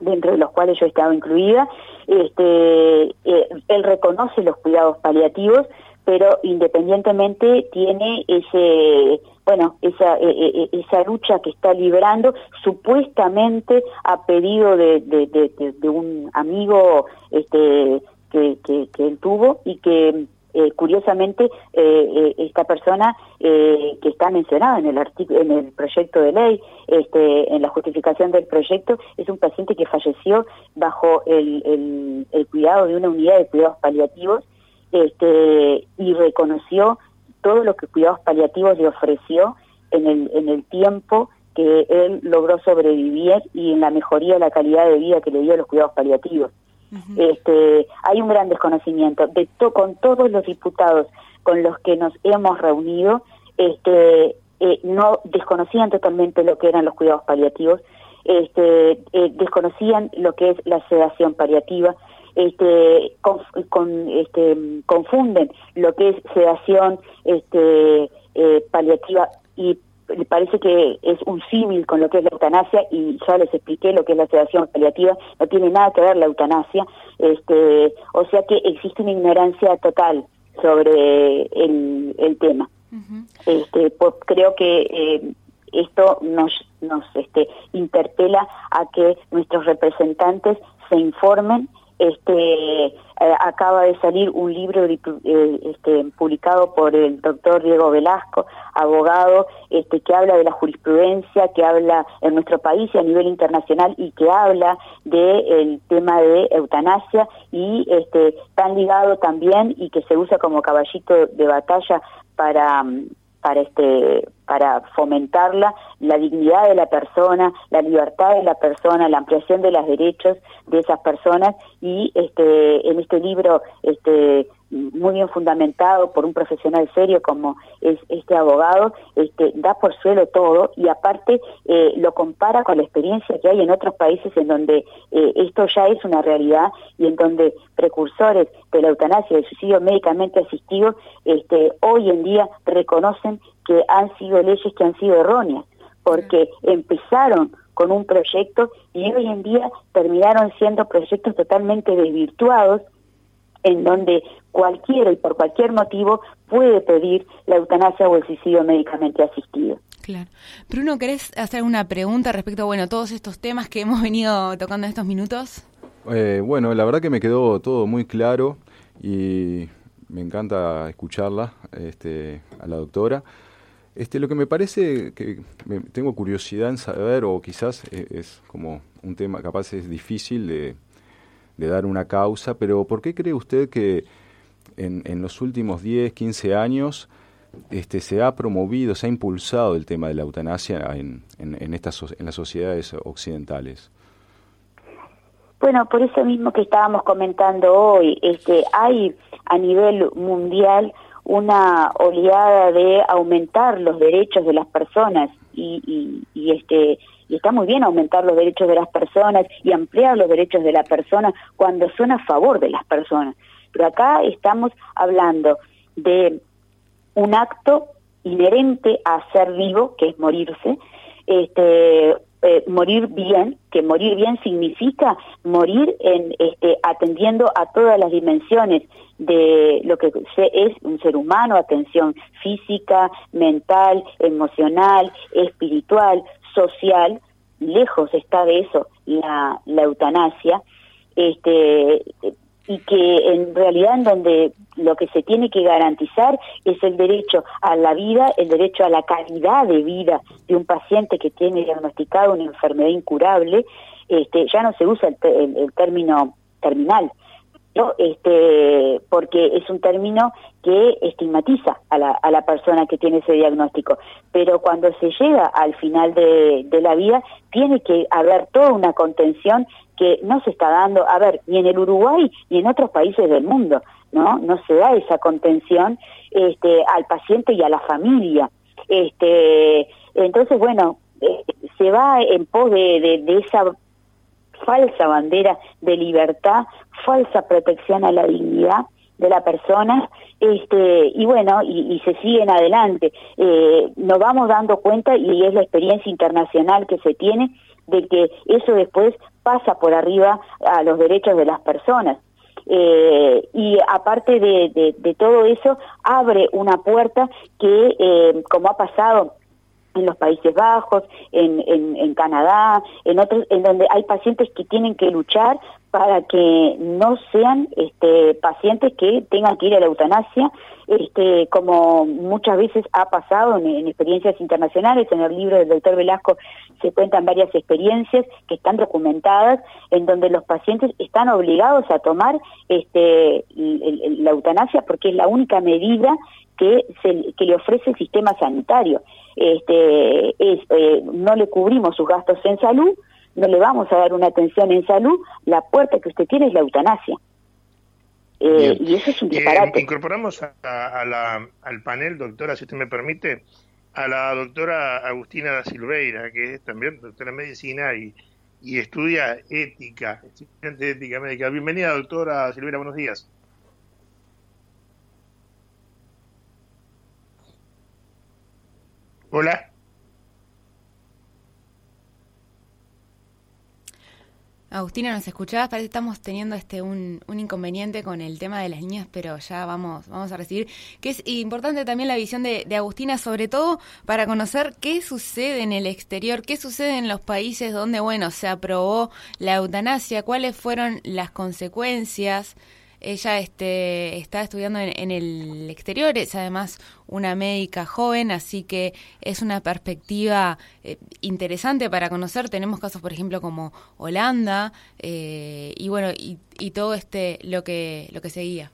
Speaker 5: dentro de los cuales yo he estado incluida, este, eh, él reconoce los cuidados paliativos, pero independientemente tiene ese, bueno, esa, e, e, e, esa lucha que está librando, supuestamente a pedido de, de, un amigo este, que, que, que él tuvo y que eh, curiosamente eh, eh, esta persona que está mencionada en el en el proyecto de ley, este, en la justificación del proyecto, es un paciente que falleció bajo el, cuidado de una unidad de cuidados paliativos este, y reconoció todo lo que cuidados paliativos le ofreció en el tiempo que él logró sobrevivir y en la mejoría de la calidad de vida que le dio los cuidados paliativos este, hay un gran desconocimiento. De con todos los diputados con los que nos hemos reunido, este, eh, no desconocían totalmente lo que eran los cuidados paliativos, este, eh, desconocían lo que es la sedación paliativa, este, con, este, confunden lo que es sedación este, eh, paliativa y parece que es un símil con lo que es la eutanasia y ya les expliqué lo que es la sedación paliativa, no tiene nada que ver la eutanasia, este, o sea que existe una ignorancia total sobre el, el tema. este, creo que eh, esto nos, nos este, interpela a que nuestros representantes se informen este, eh, acaba de salir un libro eh, este, publicado por el doctor Diego Velasco, abogado, este, que habla de la jurisprudencia, que habla en nuestro país y a nivel internacional y que habla del tema de eutanasia y este, tan ligado también y que se usa como caballito de batalla para para este para fomentarla la dignidad de la persona, la libertad de la persona, la ampliación de los derechos de esas personas. Y este en este libro este muy bien fundamentado por un profesional serio como es este abogado, este, da por suelo todo y aparte eh, lo compara con la experiencia que hay en otros países en donde eh, esto ya es una realidad y en donde precursores de la eutanasia del suicidio médicamente asistido este, hoy en día reconocen que han sido leyes que han sido erróneas porque empezaron con un proyecto y hoy en día terminaron siendo proyectos totalmente desvirtuados en donde cualquiera y por cualquier motivo puede pedir la eutanasia o el suicidio médicamente asistido.
Speaker 2: Claro. Bruno, ¿querés hacer una pregunta respecto a bueno, todos estos temas que hemos venido tocando en estos minutos?
Speaker 4: Eh, bueno, la verdad que me quedó todo muy claro y me encanta escucharla este, a la doctora. Este, lo que me parece que tengo curiosidad en saber, o quizás es, es, como un tema, capaz es difícil de, dar una causa, pero ¿por qué cree usted que en, en los últimos 10, 15 años este, se ha promovido, se ha impulsado el tema de la eutanasia en, en, estas, en las sociedades occidentales?
Speaker 5: Bueno, por eso mismo que estábamos comentando hoy, este, hay a nivel mundial una oleada de aumentar los derechos de las personas y, este y está muy bien aumentar los derechos de las personas y ampliar los derechos de la persona cuando son a favor de las personas. Pero acá estamos hablando de un acto inherente a ser vivo, que es morirse, este, eh, morir bien, que morir bien significa morir en este, atendiendo a todas las dimensiones de lo que es un ser humano, atención física, mental, emocional, espiritual, social, lejos está de eso la, la eutanasia, este, y que en realidad en donde lo que se tiene que garantizar es el derecho a la vida, el derecho a la calidad de vida de un paciente que tiene diagnosticado una enfermedad incurable, este, ya no se usa el, término terminal, este, porque es un término que estigmatiza a la, a la persona que tiene ese diagnóstico. Pero cuando se llega al final de, de la vida, tiene que haber toda una contención que no se está dando, a ver, ni en el Uruguay ni en otros países del mundo, ¿no? No se da esa contención este, al paciente y a la familia. Este, entonces, bueno, eh, se va en pos de, esa falsa bandera de libertad, falsa protección a la dignidad de la persona este y bueno y, y se siguen adelante eh, nos vamos dando cuenta y es la experiencia internacional que se tiene de que eso después pasa por arriba a los derechos de las personas. Eh, y aparte de, todo eso abre una puerta que eh, como ha pasado en los Países Bajos, en, en, Canadá, en otros, en donde hay pacientes que tienen que luchar para que no sean este, pacientes que tengan que ir a la eutanasia, este, como muchas veces ha pasado en, en, experiencias internacionales. En el libro del doctor Velasco se cuentan varias experiencias que están documentadas en donde los pacientes están obligados a tomar este, la eutanasia porque es la única medida que, se, que le ofrece el sistema sanitario. Este, es, eh, no le cubrimos sus gastos en salud, no le vamos a dar una atención en salud, la puerta que usted tiene es la eutanasia.
Speaker 3: Eh, y eso es un disparate. Eh, incorporamos a, a la, al panel, doctora, si usted me permite, a la doctora Agustina da Silveira, que es también doctora en medicina y, y estudia ética, estudiante de ética médica. Bienvenida, doctora Silveira, buenos días. Hola.
Speaker 2: Agustina, ¿nos escuchabas? Parece que estamos teniendo este un, inconveniente con el tema de las niñas, pero ya vamos, vamos a recibir. Que es importante también la visión de, de, Agustina, sobre todo para conocer qué sucede en el exterior, qué sucede en los países donde, bueno, se aprobó la eutanasia, cuáles fueron las consecuencias. Ella este, está estudiando en, en, el exterior, es además una médica joven, así que es una perspectiva eh, interesante para conocer. Tenemos casos, por ejemplo, como Holanda eh, y bueno, y, y, todo este lo que lo que seguía.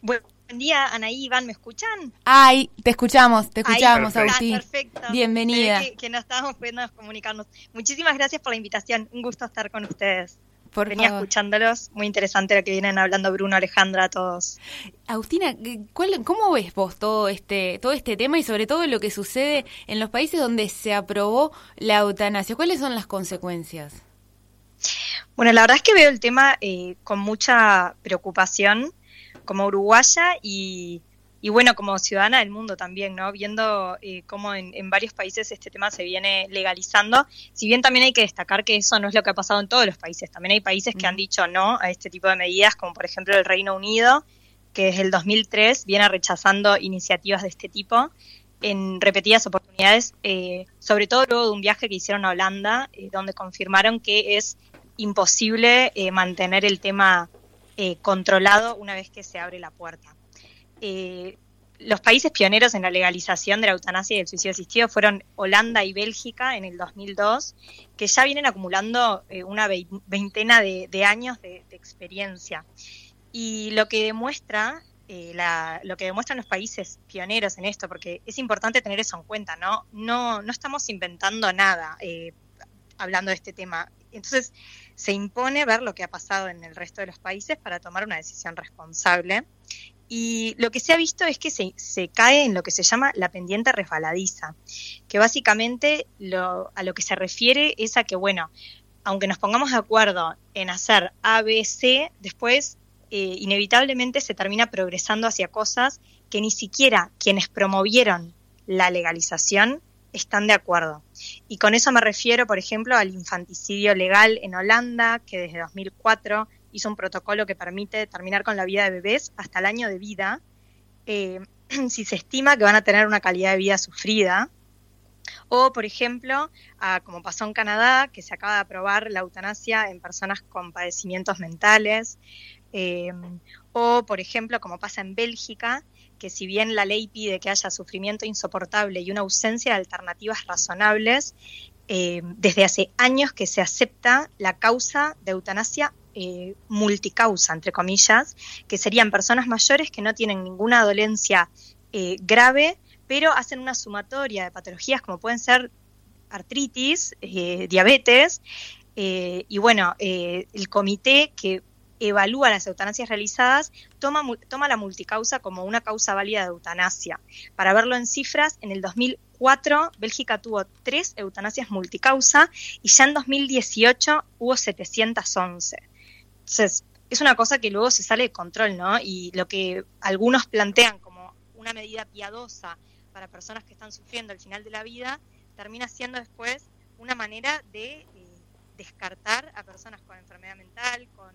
Speaker 6: Buen día, Anaí, Iván, ¿me escuchan?
Speaker 2: Ay, te escuchamos, te escuchamos, Ahí, Agustín.
Speaker 6: Perfecto.
Speaker 2: Bienvenida.
Speaker 6: Que, que no estábamos pudiendo comunicarnos. Muchísimas gracias por la invitación, un gusto estar con ustedes. Venía escuchándolos. Muy interesante lo que vienen hablando Bruno, Alejandra, todos.
Speaker 2: Agustina, ¿cómo ves vos todo este, todo este tema y sobre todo lo que sucede en los países donde se aprobó la eutanasia? ¿Cuáles son las consecuencias?
Speaker 6: Bueno, la verdad es que veo el tema eh, con mucha preocupación como uruguaya y, y, bueno, como ciudadana del mundo también, ¿no? Viendo eh, cómo en, en, varios países este tema se viene legalizando, si bien también hay que destacar que eso no es lo que ha pasado en todos los países, también hay países que han dicho no a este tipo de medidas, como por ejemplo el Reino Unido, que desde el 2003 viene rechazando iniciativas de este tipo en repetidas oportunidades, eh, sobre todo luego de un viaje que hicieron a Holanda, eh, donde confirmaron que es imposible eh, mantener el tema eh, controlado una vez que se abre la puerta. Eh, los países pioneros en la legalización de la eutanasia y del suicidio asistido fueron Holanda y Bélgica en el 2002, que ya vienen acumulando una veintena de, años de, experiencia. Y lo que demuestra lo que demuestran los países pioneros en esto, porque es importante tener eso en cuenta, ¿no? No, no estamos inventando nada hablando de este tema. Entonces, se impone ver lo que ha pasado en el resto de los países para tomar una decisión responsable. Y lo que se ha visto es que se, se cae en lo que se llama la pendiente resbaladiza, que básicamente lo, a lo que se refiere es a que, bueno, aunque nos pongamos de acuerdo en hacer A, B, C, después eh, inevitablemente se termina progresando hacia cosas que ni siquiera quienes promovieron la legalización están de acuerdo. Y con eso me refiero, por ejemplo, al infanticidio legal en Holanda, que desde 2004 hizo un protocolo que permite terminar con la vida de bebés hasta el año de vida, eh, si se estima que van a tener una calidad de vida sufrida. O, por ejemplo, como pasó en Canadá, que se acaba de aprobar la eutanasia en personas con padecimientos mentales. Eh, o, por ejemplo, como pasa en Bélgica, que si bien la ley pide que haya sufrimiento insoportable y una ausencia de alternativas razonables, eh, desde hace años que se acepta la causa de eutanasia eh, multicausa, entre comillas, que serían personas mayores que no tienen ninguna dolencia eh, grave, pero hacen una sumatoria de patologías como pueden ser artritis, diabetes, y bueno, el comité que evalúa las eutanasias realizadas, toma, toma la multicausa como una causa válida de eutanasia. Para verlo en cifras, en el 2004 Bélgica tuvo tres eutanasias multicausa y ya en 2018 hubo 711. Entonces, es una cosa que luego se sale de control, ¿no? Y lo que algunos plantean como una medida piadosa para personas que están sufriendo al final de la vida, termina siendo después una manera de eh, descartar a personas con enfermedad mental, con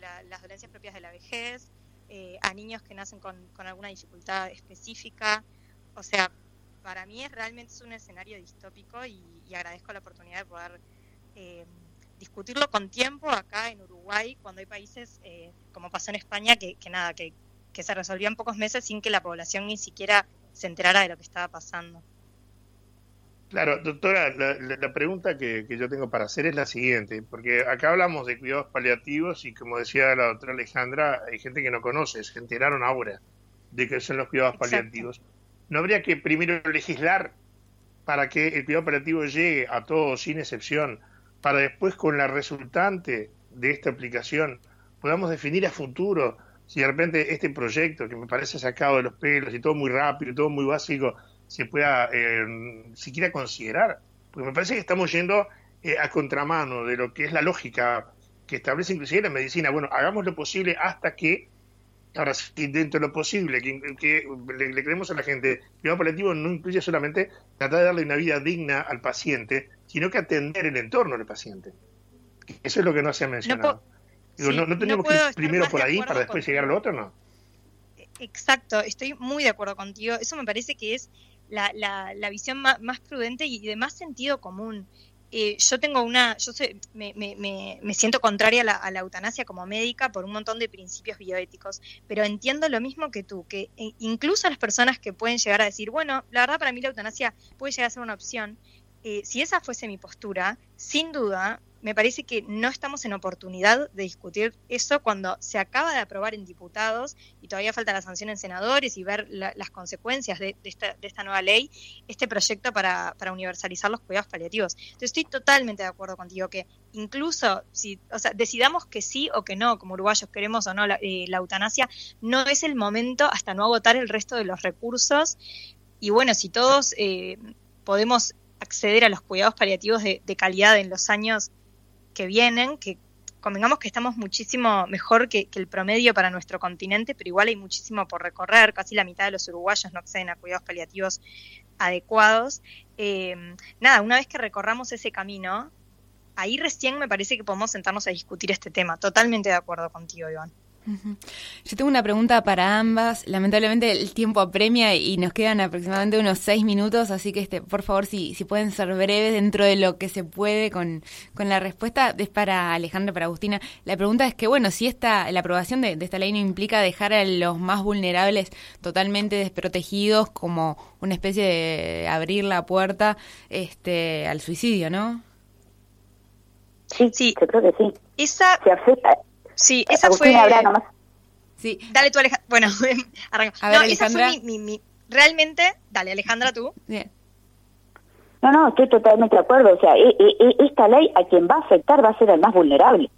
Speaker 6: las dolencias propias de la vejez, eh, a niños que nacen con, alguna dificultad específica. O sea, para mí es realmente es un escenario distópico y, agradezco la oportunidad de poder eh, discutirlo con tiempo acá en Uruguay, cuando hay países, eh, como pasó en España, que, nada, que, que se resolvían pocos meses sin que la población ni siquiera se enterara de lo que estaba pasando.
Speaker 3: Claro, doctora, la, pregunta que, yo tengo para hacer es la siguiente, porque acá hablamos de cuidados paliativos y como decía la doctora Alejandra, hay gente que no conoce, se enteraron ahora de que son los cuidados paliativos. ¿No habría que primero legislar para que el cuidado paliativo llegue a todos sin excepción, para después con la resultante de esta aplicación podamos definir a futuro si de repente este proyecto que me parece sacado de los pelos y todo muy rápido, y todo muy básico, se pueda eh, siquiera considerar. Porque me parece que estamos yendo eh, a contramano de lo que es la lógica que establece inclusive la medicina. Bueno, hagamos lo posible hasta que, ahora sí, dentro de lo posible, que, le, creemos a la gente, el cuidado paliativo no incluye solamente tratar de darle una vida digna al paciente, sino que atender el entorno del paciente. Eso es lo que no se ha mencionado. No, no, tenemos que ir primero por ahí para después llegar a lo otro, ¿no?
Speaker 6: Exacto, estoy muy de acuerdo contigo. Eso me parece que es la, la, visión más, prudente y de más sentido común. Eh, yo tengo una, yo me, me, me, siento contraria a la, a la, eutanasia como médica por un montón de principios bioéticos, pero entiendo lo mismo que tú, que eh, incluso las personas que pueden llegar a decir, bueno, la verdad para mí la eutanasia puede llegar a ser una opción, eh, si esa fuese mi postura, sin duda me parece que no estamos en oportunidad de discutir eso cuando se acaba de aprobar en diputados y todavía falta la sanción en senadores y ver las consecuencias de, esta, nueva ley, este proyecto para, universalizar los cuidados paliativos. Entonces estoy totalmente de acuerdo contigo que incluso si, o sea, decidamos que sí o que no, como uruguayos queremos o no la, eh, eutanasia, no es el momento hasta no agotar el resto de los recursos. Y bueno, si todos eh, podemos acceder a los cuidados paliativos de, calidad en los años que vienen, que convengamos que estamos muchísimo mejor que, el promedio para nuestro continente, pero igual hay muchísimo por recorrer, casi la mitad de los uruguayos no acceden a cuidados paliativos adecuados. Eh, nada, una vez que recorramos ese camino, ahí recién me parece que podemos sentarnos a discutir este tema. Totalmente de acuerdo contigo, Iván.
Speaker 2: Yo tengo una pregunta para ambas. Lamentablemente el tiempo apremia y nos quedan aproximadamente unos seis minutos, así que este, por favor, si, si pueden ser breves dentro de lo que se puede con, con la respuesta, es para Alejandra, para Agustina. La pregunta es que, bueno, si esta, la aprobación de, esta ley no implica dejar a los más vulnerables totalmente desprotegidos como una especie de abrir la puerta este, al suicidio, ¿no?
Speaker 5: Sí, sí, creo que sí.
Speaker 6: Esa, Sí, esa
Speaker 5: fue.
Speaker 6: Sí. Dale tú, Alejandra. Bueno, arranca. no, esa fue mi, Realmente, dale, Alejandra, tú. Bien.
Speaker 5: No, no, estoy totalmente de acuerdo. O sea, e, e, e, esta ley a quien va a afectar va a ser el más vulnerable.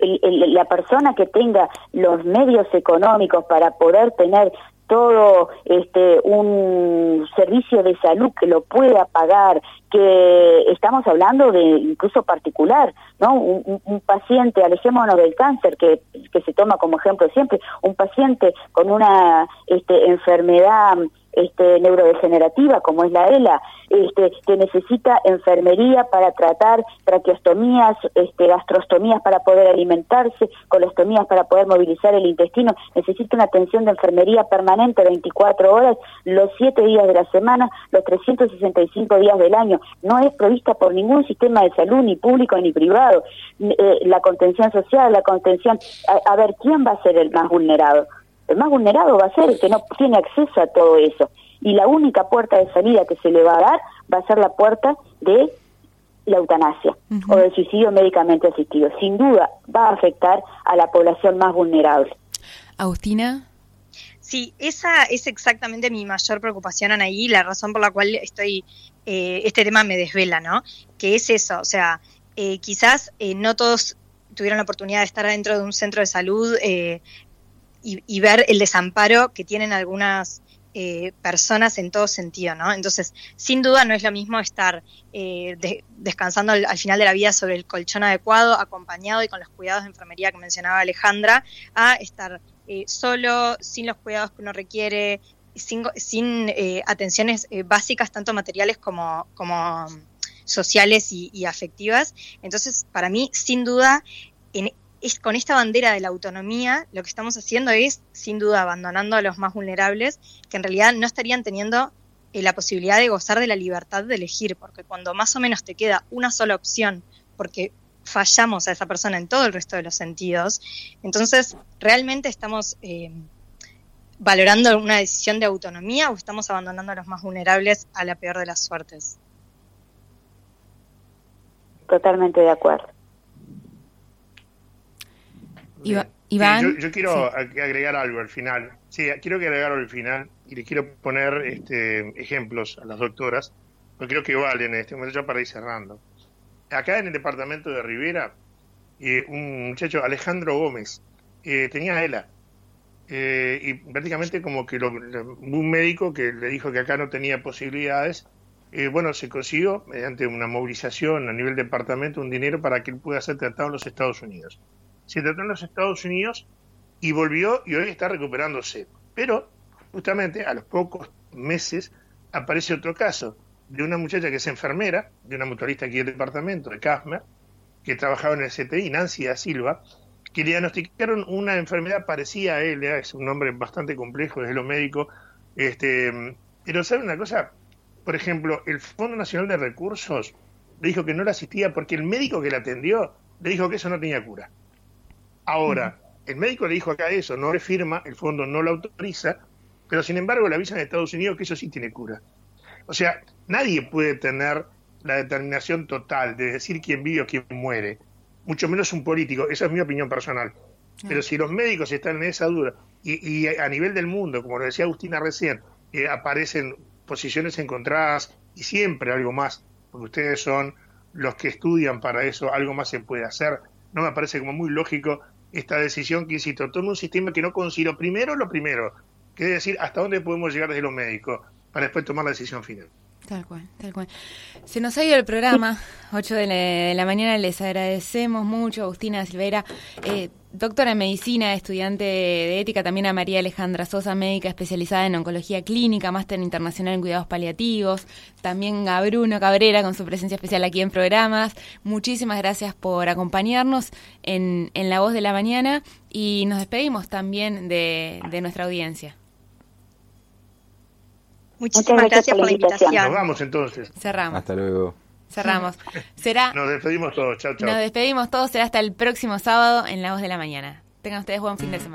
Speaker 5: la persona que tenga los medios económicos para poder tener todo este un servicio de salud que lo pueda pagar, que estamos hablando de incluso particular, ¿no? Un, paciente, alejémonos del cáncer, que, que se toma como ejemplo siempre, un paciente con una este, enfermedad este, neurodegenerativa como es la ELA, este, que necesita enfermería para tratar traqueostomías, este, gastrostomías para poder alimentarse, colostomías para poder movilizar el intestino, necesita una atención de enfermería permanente 24 horas, los 7 días de la semana, los 365 días del año. No es provista por ningún sistema de salud, ni público ni privado. Eh, la contención social, la contención... a ver, ¿quién va a ser el más vulnerado? El más vulnerado va a ser el que no tiene acceso a todo eso. Y la única puerta de salida que se le va a dar va a ser la puerta de la eutanasia o del suicidio médicamente asistido. Sin duda va a afectar a la población más vulnerable.
Speaker 2: Agustina.
Speaker 6: Sí, esa es exactamente mi mayor preocupación, Anaí, la razón por la cual estoy, eh, este tema me desvela, ¿no? Que es eso, o sea, eh, quizás eh, no todos tuvieron la oportunidad de estar dentro de un centro de salud y, ver el desamparo que tienen algunas eh, personas en todo sentido, ¿no? Entonces, sin duda no es lo mismo estar eh, descansando al, final de la vida sobre el colchón adecuado, acompañado y con los cuidados de enfermería que mencionaba Alejandra, a estar eh, solo, sin los cuidados que uno requiere, sin, sin atenciones básicas, tanto materiales como, como sociales y, y, afectivas. Entonces, para mí, sin duda, en, con esta bandera de la autonomía, lo que estamos haciendo es, sin duda, abandonando a los más vulnerables, que en realidad no estarían teniendo eh, la posibilidad de gozar de la libertad de elegir, porque cuando más o menos te queda una sola opción, porque fallamos a esa persona en todo el resto de los sentidos, entonces realmente estamos eh, valorando una decisión de autonomía o estamos abandonando a los más vulnerables a la peor de las suertes.
Speaker 5: Totalmente de acuerdo.
Speaker 2: Iván.
Speaker 3: yo, quiero agregar algo al final. Sí, quiero agregar algo al final y le quiero poner este, ejemplos a las doctoras, porque creo que valen en este momento ya para ir cerrando. Acá en el departamento de Rivera, eh, un muchacho, Alejandro Gómez, eh, tenía ELA. Eh, y prácticamente como que un médico que le dijo que acá no tenía posibilidades, bueno, se consiguió mediante una movilización a nivel departamento un dinero para que él pueda ser tratado en los Estados Unidos se trató en los Estados Unidos y volvió y hoy está recuperándose. Pero justamente a los pocos meses aparece otro caso de una muchacha que es enfermera, de una motorista aquí del departamento, de Casmer, que trabajaba en el CTI, Nancy da Silva, que le diagnosticaron una enfermedad parecida a él, es un nombre bastante complejo desde lo médico, este, pero ¿sabe una cosa? Por ejemplo, el Fondo Nacional de Recursos le dijo que no la asistía porque el médico que la atendió le dijo que eso no tenía cura. Ahora, el médico le dijo acá eso, no le firma, el fondo no lo autoriza, pero sin embargo le avisan a Estados Unidos que eso sí tiene cura. O sea, nadie puede tener la determinación total de decir quién vive o quién muere, mucho menos un político, esa es mi opinión personal. Pero si los médicos están en esa duda, y, a nivel del mundo, como lo decía Agustina recién, eh, aparecen posiciones encontradas y siempre algo más, porque ustedes son los que estudian para eso, algo más se puede hacer. No me parece como muy lógico esta decisión que, insisto, toma un sistema que no considero primero lo primero, que es decir, hasta dónde podemos llegar desde los médicos, para después tomar la decisión final.
Speaker 2: Tal cual, tal cual. Se nos ha ido el programa, 8 de la, mañana, les agradecemos mucho, Agustina Silveira, eh, doctora en medicina, estudiante de ética, también a María Alejandra Sosa, médica especializada en oncología clínica, máster internacional en cuidados paliativos, también a Bruno Cabrera con su presencia especial aquí en programas. Muchísimas gracias por acompañarnos en, en La Voz de la Mañana y nos despedimos también de nuestra audiencia.
Speaker 6: Muchísimas gracias, por la invitación.
Speaker 3: Nos vamos entonces.
Speaker 2: Cerramos.
Speaker 4: Hasta luego.
Speaker 2: Cerramos. Será.
Speaker 3: Nos despedimos todos. Chao, chao.
Speaker 2: Nos despedimos todos. Será hasta el próximo sábado en La Voz de la Mañana. Tengan ustedes buen fin de semana.